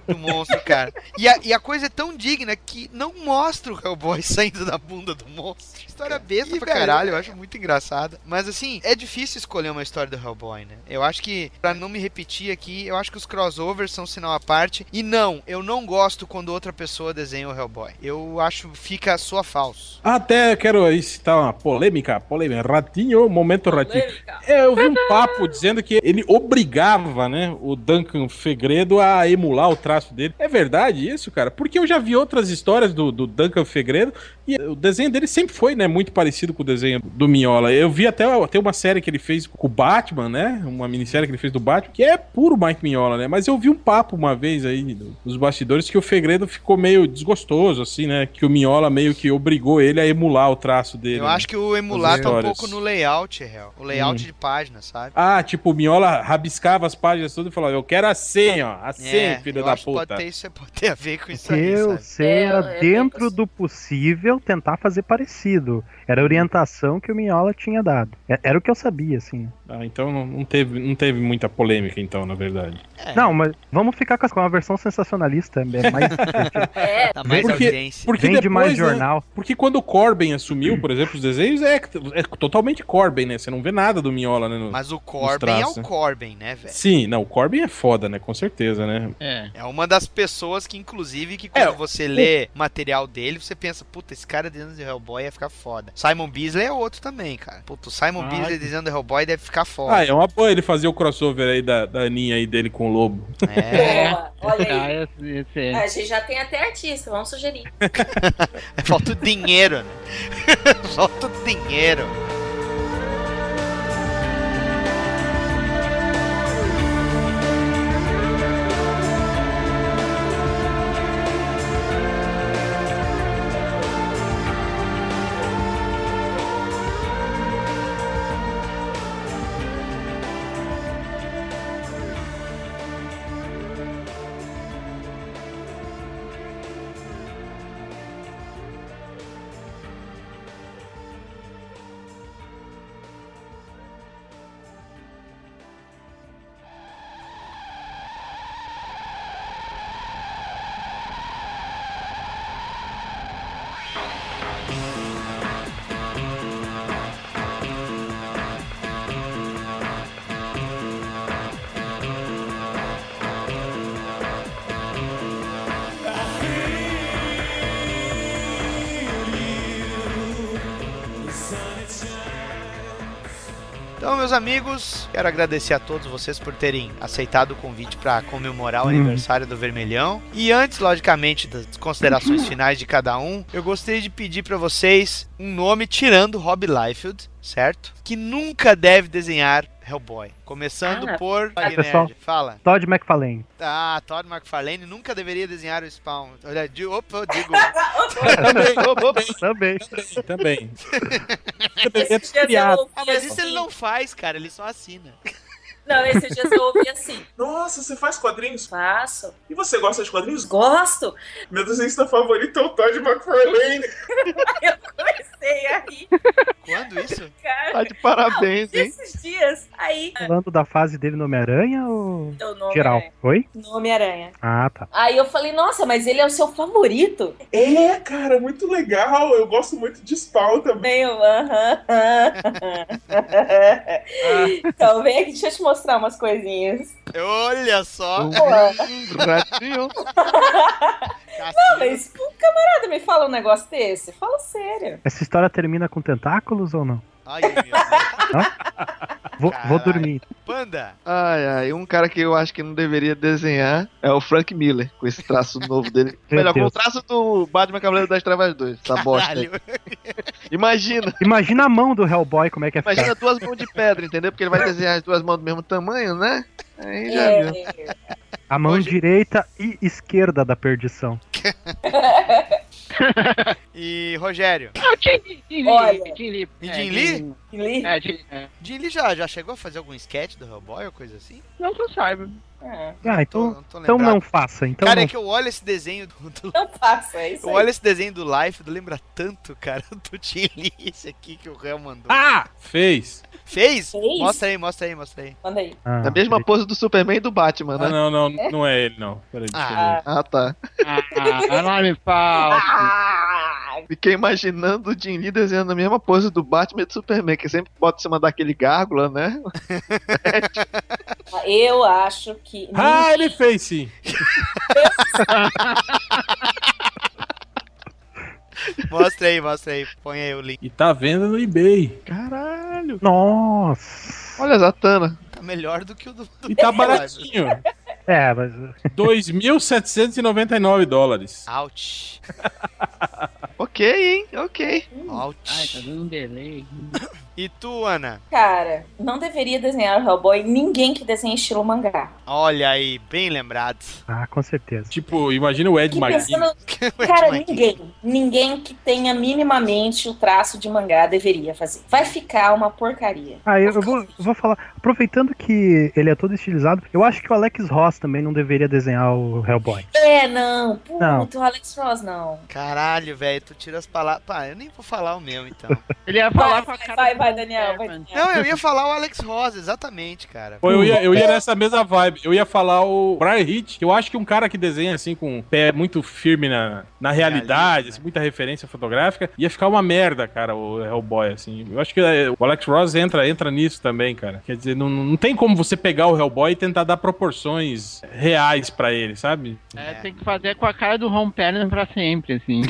do monstro, cara. E a, e a coisa é tão digna que não mostra o Hellboy saindo da bunda do monstro. História besta pra velho, caralho, eu acho muito engraçada. Mas assim, é difícil escolher uma história do Hellboy, né? Eu acho que, pra não me repetir aqui, eu acho que os crossovers são sinal à parte. E não, eu não gosto quando outra pessoa desenha o Hellboy. Eu acho fica soa falso. Até quero aí citar uma polêmica, polêmica, ratinho, momento ratinho. É, eu vi um papo dizendo que ele obrigava, né, o Duncan Fegredo a emular o traço dele. É verdade isso, cara? Porque eu já vi outras histórias do, do Duncan Fegredo e o desenho dele sempre foi, né, muito parecido com o desenho do Miola. Eu vi até, até uma série que ele fez com o Batman, né, uma minissérie que ele fez do Batman, que é puro Mike Miola, né, mas eu vi um papo uma vez aí no- nos bastidores que o Fegredo ficou meio desgostoso, assim, né, que o Miola meio que obrigou ele a emular o traço dele. Eu né, acho que o emular tá um pouco no layout, Hell. O layout Hum. de página, sabe? Ah, tipo, o Miola rabiscava as páginas tudo e falava, eu quero assim, ó, assim, É, filho eu da acho que puta. Pode ter, isso pode ter a ver com isso aí, Eu sabe? sei, era dentro do possível tentar fazer parecido. Era a orientação que o Minhola tinha dado. É- Era o que eu sabia, assim. Ah, então não, teve, não teve muita polêmica, então, na verdade. Não, mas vamos ficar com a, com a versão sensacionalista. É mais É, dá mais porque, audiência. porque Vende depois, mais né, jornal. porque quando o Corbin assumiu, por exemplo, os desenhos, é, é totalmente Corbin, né? Você não vê nada do Miola, né? no- Mas o nos Corbin é o né? Corbin, né, velho? Sim, não, o Corbin é foda, né? Com certeza, né? É. É uma das pessoas que, inclusive, que quando você lê material dele, você pensa, puta, esse cara desenhando de Hellboy ia ficar foda. Simon Beasley é outro também, cara. Puta, o Simon Ah, Beasley desenhando Hellboy deve ficar foda. Ah, é uma boa ele fazer o crossover aí da, da Aninha aí dele com o Lobo. É. Boa, olha aí. Ah, esse, esse é. A gente já tem até artista, vamos sugerir. Falta o dinheiro, né? Falta o dinheiro. Meus amigos, quero agradecer a todos vocês por terem aceitado o convite para comemorar o Hum. aniversário do Vermelhão. E antes, logicamente, das considerações finais de cada um, eu gostaria de pedir para vocês um nome tirando Rob Liefeld, certo? Que nunca deve desenhar Hellboy. Começando Ah, por. é, pessoal. Fala. Todd McFarlane. Ah, Todd McFarlane nunca deveria desenhar o Spawn. Olha, di- opa, eu digo. Também. Também. Esses dias eu ouvi Ah, mas isso assim- ele não faz, cara, ele só assina. Não, esses dias eu ouvi assim. Nossa, você faz quadrinhos? Faço. E você gosta de quadrinhos? Gosto. Meu desenhista favorito é o Todd McFarlane. Eu comecei a rir, Quando isso? cara. Tá de parabéns, hein? Esses dias. Aí. Falando da fase dele no Homem-Aranha ou. Eu no Geral? Homem-Aranha. Oi? No Homem-Aranha. Ah, tá. Aí eu falei, nossa, mas ele é o seu favorito? É, cara, muito legal. Eu gosto muito de Spawn também. Aham. então, vem aqui, deixa eu te mostrar umas coisinhas. Olha só. Ratinho. Não, mas o camarada me fala um negócio desse. Fala sério. Essa história termina com tentáculos ou não? Ai, Deus. Vou, vou dormir. Panda. Ai, ai, um cara que eu acho que não deveria desenhar é o Frank Miller, com esse traço novo dele. Meu Melhor, com o Deus. traço do Batman Cavaleiro das Trevas 2, essa bosta aí. Imagina, Imagina a mão do Hellboy, como é que é imagina ficar. duas mãos de pedra, entendeu? Porque ele vai desenhar as duas mãos do mesmo tamanho, né? Aí já É, viu. A mão Hoje- direita e esquerda da perdição. E Rogério. Ah, Jim Lee, Jim Lee, Olha. Jim Lee. E É, Jim Lee? Jim- Lee? É, Jim- é. Jim Lee já, já chegou a fazer algum sketch do Hellboy ou coisa assim? Não que eu saiba. É, Ah, então, não tô então não faça. Então cara, não é que eu olho esse desenho do. do- Não faça, é isso eu aí. olho esse desenho do Life, lembra tanto, cara, do Jim Lee, esse aqui que o Réu mandou. Ah! Fez! Fez? Fez? Mostra aí, mostra aí, mostra aí. Manda aí. Ah, A mesma pose do Superman e do Batman, Ah, né? não, não, não é ele, não. Peraí. Ah, Ah, tá. Ah, alarme falso. Ah, Fiquei imaginando o Jim Lee desenhando a mesma pose do Batman e do Superman, que sempre bota em cima daquele gárgula, né? eu acho que. Ah, ele fez sim. mostra aí, mostra aí. Põe aí o link. E tá vendo no eBay. Caralho. Nossa. Olha a Zatana. Tá melhor do que o do. do E tá baratinho. É, mas. 2.799 dólares. Ouch. Ok, hein? Ok. Ai, tá dando um delay. E tu, Ana? Cara, não deveria desenhar o Hellboy ninguém que desenha estilo mangá. Olha aí, bem lembrado. Ah, com certeza. Tipo, imagina o Ed pensando, cara, ninguém, ninguém que tenha minimamente o traço de mangá deveria fazer. Vai ficar uma porcaria. Ah, eu, eu vou, eu vou falar. Aproveitando que ele é todo estilizado, eu acho que o Alex Ross também não deveria desenhar o Hellboy. É, não. Puta, Não. o Alex Ross, não. Caralho, velho, tu tira as palavras. Pá, eu nem vou falar o meu então. Ele ia Vai, falar com a vai, cara vai, do vai, Daniel, vai. Daniel. Não, eu ia falar o Alex Rosa, exatamente, cara. Pô, eu ia, eu ia nessa mesma vibe. Eu ia falar o Brian Hitch, que eu acho que um cara que desenha assim com o pé muito firme na, na realidade, assim, muita referência fotográfica, ia ficar uma merda, cara, o Hellboy, assim. Eu acho que é, o Alex Ross entra, entra nisso também, cara. Quer dizer, não, não tem como você pegar o Hellboy e tentar dar proporções reais pra ele, sabe? É, tem que fazer com a cara do Ron Perlman pra sempre, assim.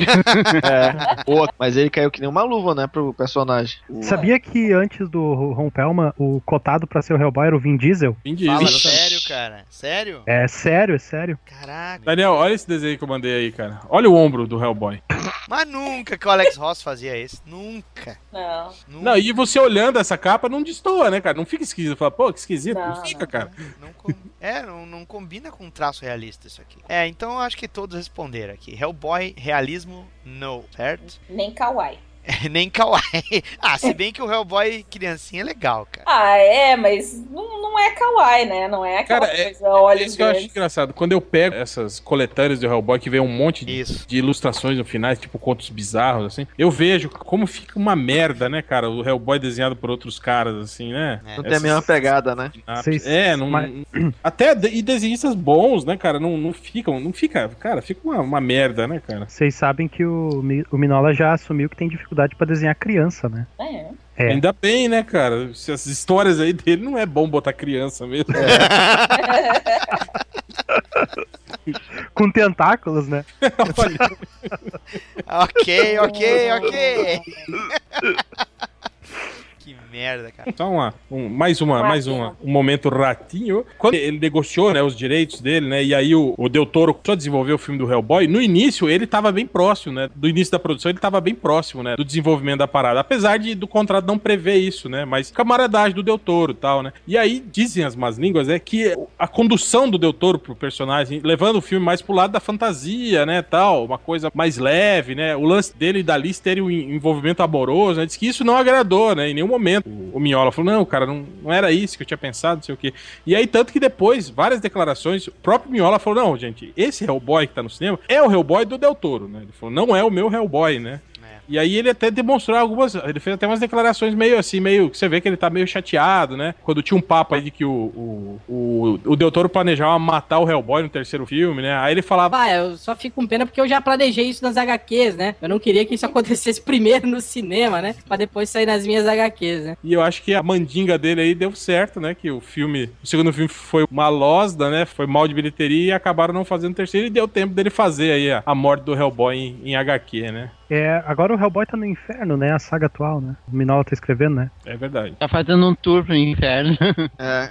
É. Pô, mas ele caiu que nem uma luva, né, pro personagem. Sabia que antes do Ron Pelman, o cotado pra ser o Hellboy era o Vin Diesel? Vin Fala Diesel. sério, cara. Sério? É sério, é sério. Caraca. Daniel, olha esse desenho que eu mandei aí, cara. Olha o ombro do Hellboy. Mas nunca que o Alex Ross fazia isso. Nunca. Não. nunca. Não, e você olhando essa capa não destoa, né, cara? Não fica esquisito. Fala, pô, que esquisito. Não, Não, fica, não. cara. Não com- É, não, não combina com um traço realista isso aqui. É, então eu acho que todos responderam aqui. Hellboy, realismo, no, certo? Nem kawaii. Nem kawaii. Ah, se bem que o Hellboy criancinha é legal, cara. Ah, é, mas não, não é kawaii, né? Não é aquela Cara, é- coisa, olhos Isso que eu acho engraçado. Quando eu pego essas coletâneas do Hellboy, que vem um monte de, de ilustrações no final, tipo contos bizarros, assim, eu vejo como fica uma merda, né, cara? O Hellboy desenhado por outros caras, assim, né? É. Não tem a mesma pegada, né? É, não. mas- Até de- e desenhistas bons, né, cara? Não, não ficam. Não fica. Cara, fica uma, uma merda, né, cara? Vocês sabem que o, o Minola já assumiu que tem dificuldade pra desenhar criança, né? É. É. Ainda bem, né, cara? Essas histórias aí dele não é bom botar criança mesmo. Com tentáculos, né? ok, ok, ok. Merda, cara. Só uma, um, mais uma, mais uma, um momento ratinho. Quando ele negociou, né, os direitos dele, né, e aí o, o Del Toro só desenvolveu o filme do Hellboy, no início ele tava bem próximo, né, do início da produção ele tava bem próximo, né, do desenvolvimento da parada, apesar de do contrato não prever isso, né, mas camaradagem do Del Toro e tal, né. E aí dizem as más línguas, é que a condução do Del Toro pro personagem, levando o filme mais pro lado da fantasia, né, tal, uma coisa mais leve, né, o lance dele e da Liz terem um envolvimento amoroso, né, diz que isso não agradou, né, em nenhum momento. O, Miola falou, não, cara, não, não era isso que eu tinha pensado, não sei o quê. E aí, tanto que depois, várias declarações, o próprio Miola falou, não, gente, esse Hellboy que tá no cinema é o Hellboy do Del Toro, né, ele falou, não é o meu Hellboy, né. E aí ele até demonstrou algumas. Ele fez até umas declarações meio assim, meio. que você vê que ele tá meio chateado, né? Quando tinha um papo aí de que o, o, o, o Del Toro planejava matar o Hellboy no terceiro filme, né? Aí ele falava. Ah, eu só fico com pena porque eu já planejei isso nas HQs, né? Eu não queria que isso acontecesse primeiro no cinema, né? Pra depois sair nas minhas HQs, né? E eu acho que a mandinga dele aí deu certo, né? Que o filme. O segundo filme foi uma losda, né? Foi mal de bilheteria e acabaram não fazendo o terceiro e deu tempo dele fazer aí a, a morte do Hellboy em, em HQ, né? É, agora o Hellboy tá no inferno, né? A saga atual, né? O Minola tá escrevendo, né? É verdade. Tá fazendo um tour pro inferno. É.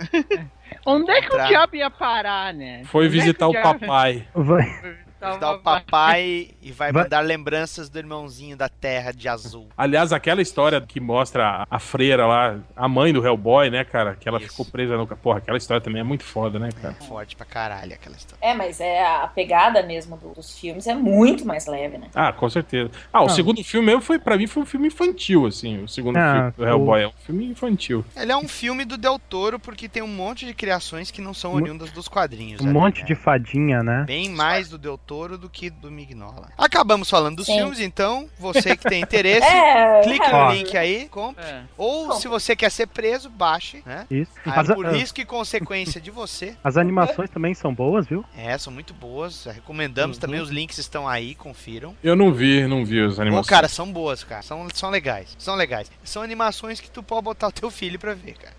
Onde é que Entrar. o diabo ia parar, né? Foi Onde é visitar o diabo- papai. Vai. Dá o papai e vai, mandar lembranças do irmãozinho da terra de azul. Aliás, aquela história que mostra a, a freira lá, a mãe do Hellboy, né, cara? Que ela Isso. ficou presa no. Porra, aquela história também é muito foda, né, cara? Forte pra caralho aquela história. É, mas é a pegada mesmo do- dos filmes é muito mais leve, né? Ah, com certeza. Ah, o Ah. segundo filme mesmo foi, pra mim, foi um filme infantil, assim. O segundo Ah, filme do Hellboy é um filme infantil. Ele é um filme do Del Toro porque tem um monte de criações que não são oriundas dos quadrinhos. Um ali, monte né? de fadinha, né? Bem mais do Del Toro do que do Mignola. Acabamos falando dos Sim. filmes, então. Você que tem interesse, É, clique é. no link aí, compre. É. Ou se você quer ser preso, baixe, né? Isso. Aí, As, por as- risco e consequência de você. as animações também são boas, viu? É, são muito boas. Recomendamos Uhum. também, os links estão aí, confiram. Eu não vi, não vi as animações. cara, são boas, cara. São, são legais. São legais. São animações que tu pode botar o teu filho pra ver, cara.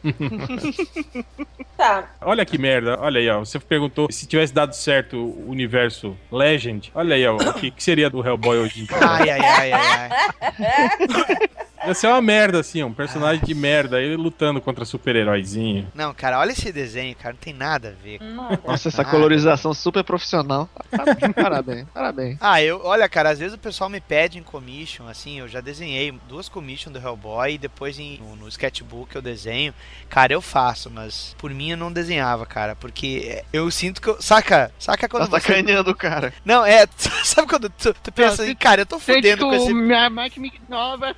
Tá. Olha que merda, olha aí, ó. Você perguntou se tivesse dado certo o universo Legend. Olha aí, ó. O que, que seria do Hellboy hoje em dia? Ai, ai, ai, ai, ai. Ia ser uma merda, assim, ó, um personagem de merda, ele lutando contra super-heróizinho. Não, cara, olha esse desenho, cara. Não tem nada a ver. Nada. Nossa, essa Ah. colorização super profissional. Parabéns, parabéns. Ah, eu, olha, cara, às vezes o pessoal me pede em commission, assim, eu já desenhei duas commission do Hellboy e depois em- no, no sketchbook eu desenho. Cara, eu faço, mas por mim eu não desenhava, cara, porque eu sinto que eu. Saca? Saca quando Tá você. sacaneando o cara. Não, é. Sabe quando tu, tu pensa assim, cara, eu tô fudendo com esse. minha Mike Mignola vai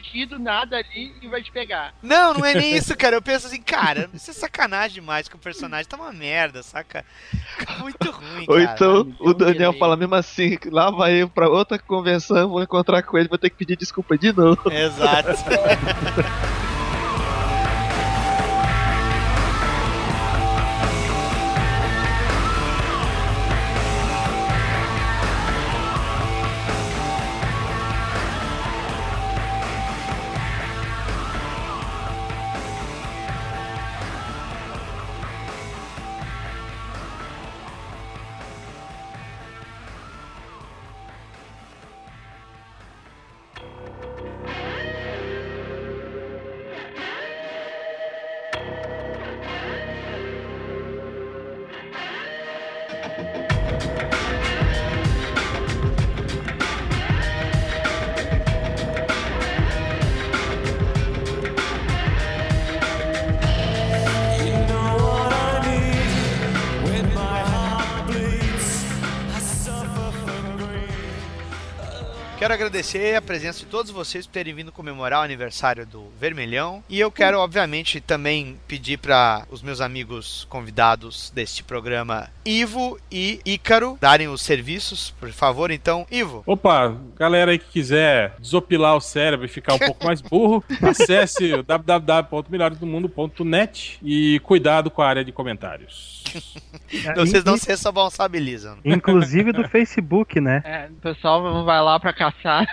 surgir do nada ali e vai te pegar. Não, não é nem isso, cara. Eu penso assim, cara, isso é sacanagem demais com o personagem. Tá uma merda, saca? Fica muito ruim, Ou cara. então me deu o Daniel fala mesmo assim, lá vai eu pra outra convenção, vou encontrar com ele, vou ter que pedir desculpa de novo. Exato. agradecer a presença de todos vocês por terem vindo comemorar o aniversário do Vermelhão. E eu quero, obviamente, também pedir para os meus amigos convidados deste programa, Ivo e Ícaro, darem os serviços, por favor. Então, Ivo. Opa, galera aí que quiser desopilar o cérebro e ficar um pouco mais burro, acesse o www.melhoresdomundo.net e cuidado com a área de comentários. Vocês não se responsabilizam. Inclusive do Facebook, né? É, o pessoal vai lá pra caçar.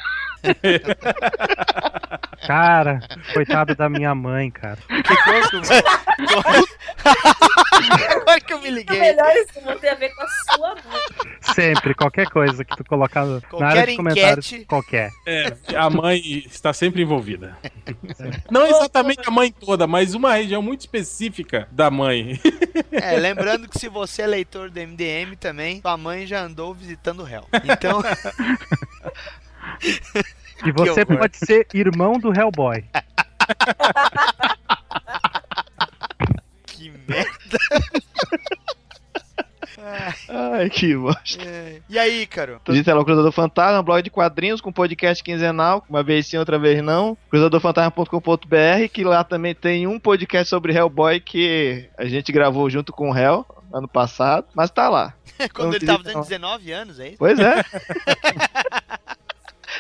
Cara, coitado da minha mãe, cara. Que coisa Agora que eu me O liguei. melhor isso não tem a ver com a sua mãe. Sempre, qualquer coisa que tu colocar no- na Qualquer área de comentários, enquete. qualquer. É, a mãe está sempre envolvida. Não exatamente a mãe toda, mas uma região muito específica da mãe. É, lembrando que se você é leitor do MDM também, sua mãe já andou visitando o réu. Então, E você pode ser irmão do Hellboy. que merda. Ai, que bosta. É. E aí, Caro? A gente é lá o Cruzador Fantasma, um blog de quadrinhos com podcast quinzenal, uma vez sim, outra vez não. Cruzadorfantasma.com.br, que lá também tem um podcast sobre Hellboy que a gente gravou junto com o Hell ano passado, mas tá lá. Quando ele tava não. 19 anos, é isso? Pois é.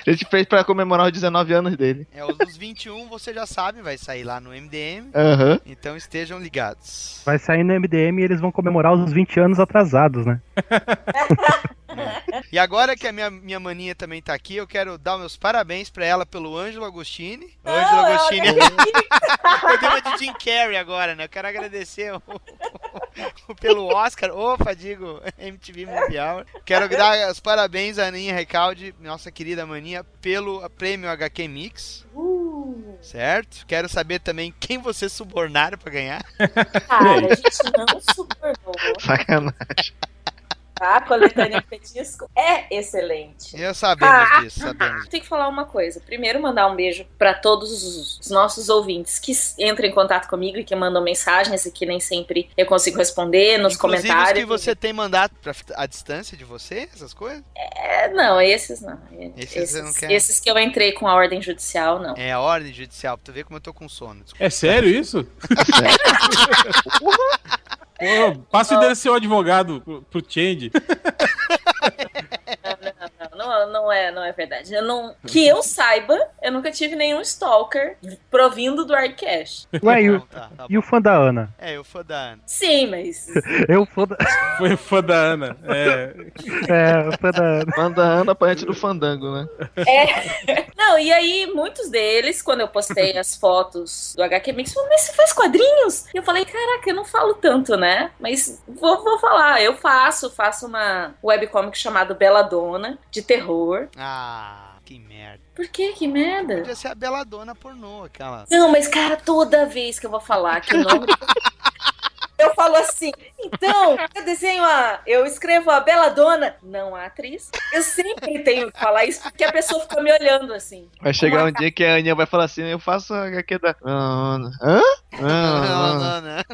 A gente fez pra comemorar os 19 anos dele. É, os dos 21 você já sabe, vai sair lá no MDM. Aham. Então estejam ligados. Vai sair no MDM e eles vão comemorar os 20 anos atrasados, né? E agora que a minha, minha maninha também tá aqui, eu quero dar meus parabéns pra ela pelo Ângelo Agostini. Ângelo Agostini. eu dei uma de Jim Carrey agora, né? Eu quero agradecer o- o- pelo Oscar, opa, digo, MTV Mundial. Quero dar os parabéns à Aninha Recalde, nossa querida maninha, pelo prêmio HQ Mix. Certo? Quero saber também quem vocês subornaram pra ganhar. Cara, a gente não subornou. Sacanagem. Tá? A coletânea Petisco é excelente. Eu sabemos Ah, disso, sabemos. Tem que falar uma coisa. Primeiro, mandar um beijo pra todos os nossos ouvintes que entram em contato comigo e que mandam mensagens e que nem sempre eu consigo responder nos Inclusive os comentários. que você tem mandado pra, a distância de você, essas coisas? É, não, esses não. Esses Esses, quer? esses que eu entrei com a ordem judicial, não. É a ordem judicial, pra tu ver como eu tô com sono. Desculpa. É sério isso? Pô, passa o endereço seu advogado pro, pro Change. Não, não, é, não é verdade. Eu não, que eu saiba, eu nunca tive nenhum stalker provindo do Artcash. Ué, e o, tá, tá e o fã da Ana? É, eu fã da Ana. Sim, mas Eu fã da... Foi fã da Ana. É. É, o fã da Ana. Manda a Ana pra gente do fandango, né? É. Não, e aí, muitos deles, quando eu postei as fotos do HQ Mix, falaram, mas você faz quadrinhos? E eu falei, caraca, eu não falo tanto, né? Mas vou, vou falar, eu faço, faço uma webcomic chamada Belladonna, de terror. Ah, que merda. Por que? Que merda? Podia ser a Beladona pornô, aquela. Não, mas cara, toda vez que eu vou falar que o nome. Eu falo assim, então, eu desenho a. Eu escrevo a Belladonna, não a atriz. Eu sempre tenho que falar isso porque a pessoa fica me olhando assim. Vai chegar um dia que a Aninha vai falar assim, eu faço a HQ da Ana. Hã? Ana.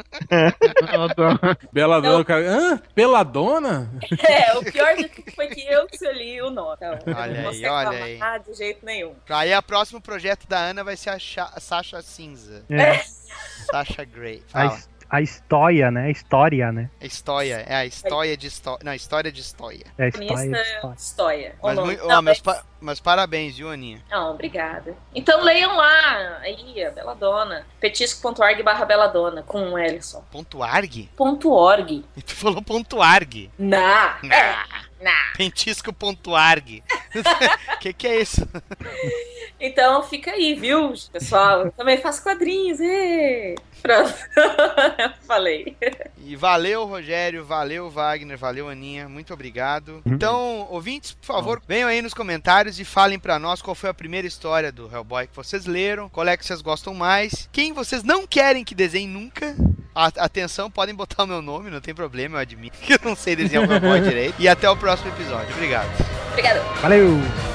Beladona, o cara. Hã? Peladona? É, o pior de tudo foi que eu escolhi o nome. Então, Olha não aí, vou olha aí. de jeito nenhum. Aí o próximo projeto da Ana vai ser a, Sasha Cinza. É. Sasha Grey. Fala. A história, né? A história, né? A história, é a história de história. Não, a história de história. É a história. História. história. Mas, O ó, Não, meus, mas- pa- meus parabéns, viu, Aninha? Não, obrigada. Então leiam lá, aí, a Beladona. petisco.org barra Beladona, com o Ellison. Ponto .arg? Ponto .org. E tu falou ponto .arg. Na. É. Na. Pentisco.arg. que que é isso? Então fica aí, viu, pessoal? Eu também faço quadrinhos. ê. Pronto. Falei. E valeu, Rogério, valeu, Wagner, valeu, Aninha, muito obrigado. Então, ouvintes, por favor, venham aí nos comentários e falem pra nós qual foi a primeira história do Hellboy que vocês leram, qual é que vocês gostam mais, quem vocês não querem que desenhe nunca. A- Atenção, podem botar o meu nome, não tem problema, eu admito que eu não sei desenhar o Hellboy direito. E até o próximo episódio. Obrigado. Obrigada. Valeu!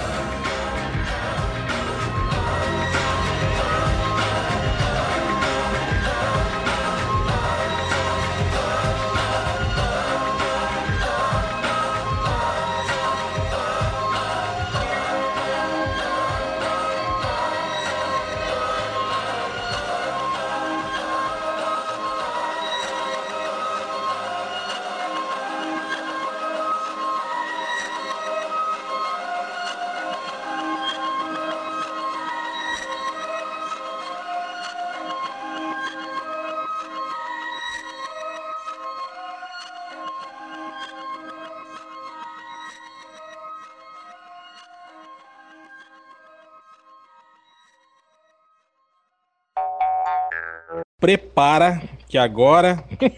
Prepara que agora.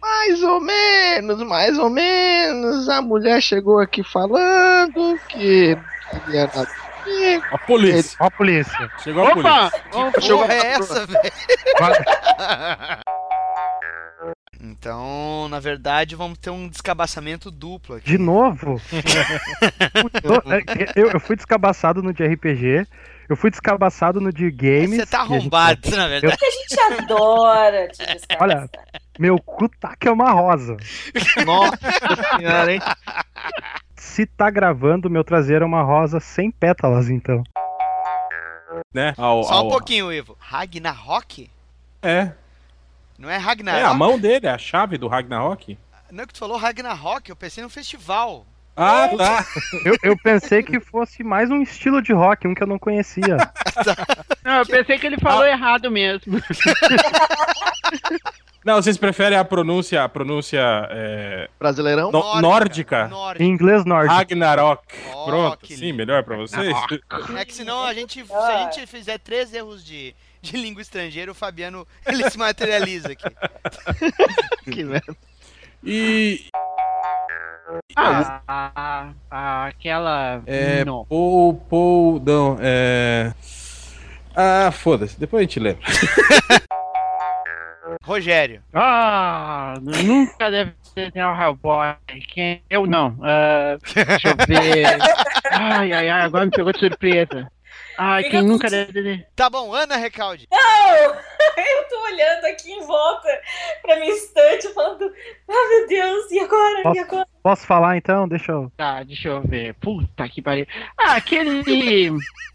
Mais ou menos, mais ou menos. A mulher chegou aqui falando que queria. A polícia. A polícia. Chegou a Opa! polícia. Opa, Que chegou a é essa, velho? Então, na verdade, vamos ter um descabaçamento duplo aqui. De novo? eu, eu fui descabaçado no de RPG, eu fui descabaçado no de games. Você tá e a gente- arrombado, na verdade. A gente adora te descansar. Olha, meu cu tá que é uma rosa. Nossa senhora, hein? Se tá gravando, meu traseiro é uma rosa sem pétalas, então. Né? Ao, Só um ao- pouquinho, Ivo. Ragnarok? É. Não é É Ragnarok? a mão dele, é a chave do Ragnarok. Não é que tu falou Ragnarok, eu pensei no festival. Ah, tá. Eu, eu pensei que fosse mais um estilo de rock, um que eu não conhecia. Não, eu pensei que ele falou errado mesmo. Não, vocês preferem a pronúncia, a pronúncia é, Brasileirão? no- nórdica? Em inglês nórdico. Ragnarok. Oh, Pronto, que sim, lindo. melhor pra vocês. É que senão a gente, se a gente fizer três erros de, de língua estrangeira, o Fabiano ele se materializa aqui. que merda. E Ah, a- a- aquela. é Não. Paul, Paul, não, é Ah, foda-se, depois a gente lembra. Rogério. Ah, nunca deve ter o Hellboy. Quem? Eu não. Ah, deixa eu ver. Ai, ai, ai, agora me pegou de surpresa. Ai, quem nunca deve ter. Tá bom, Ana Recalde. Não! Eu tô olhando aqui em volta pra minha estante falando, ah meu Deus, e agora? E agora? Posso falar então? Deixa eu. Tá, deixa eu ver. Puta que pariu. Ah, aquele.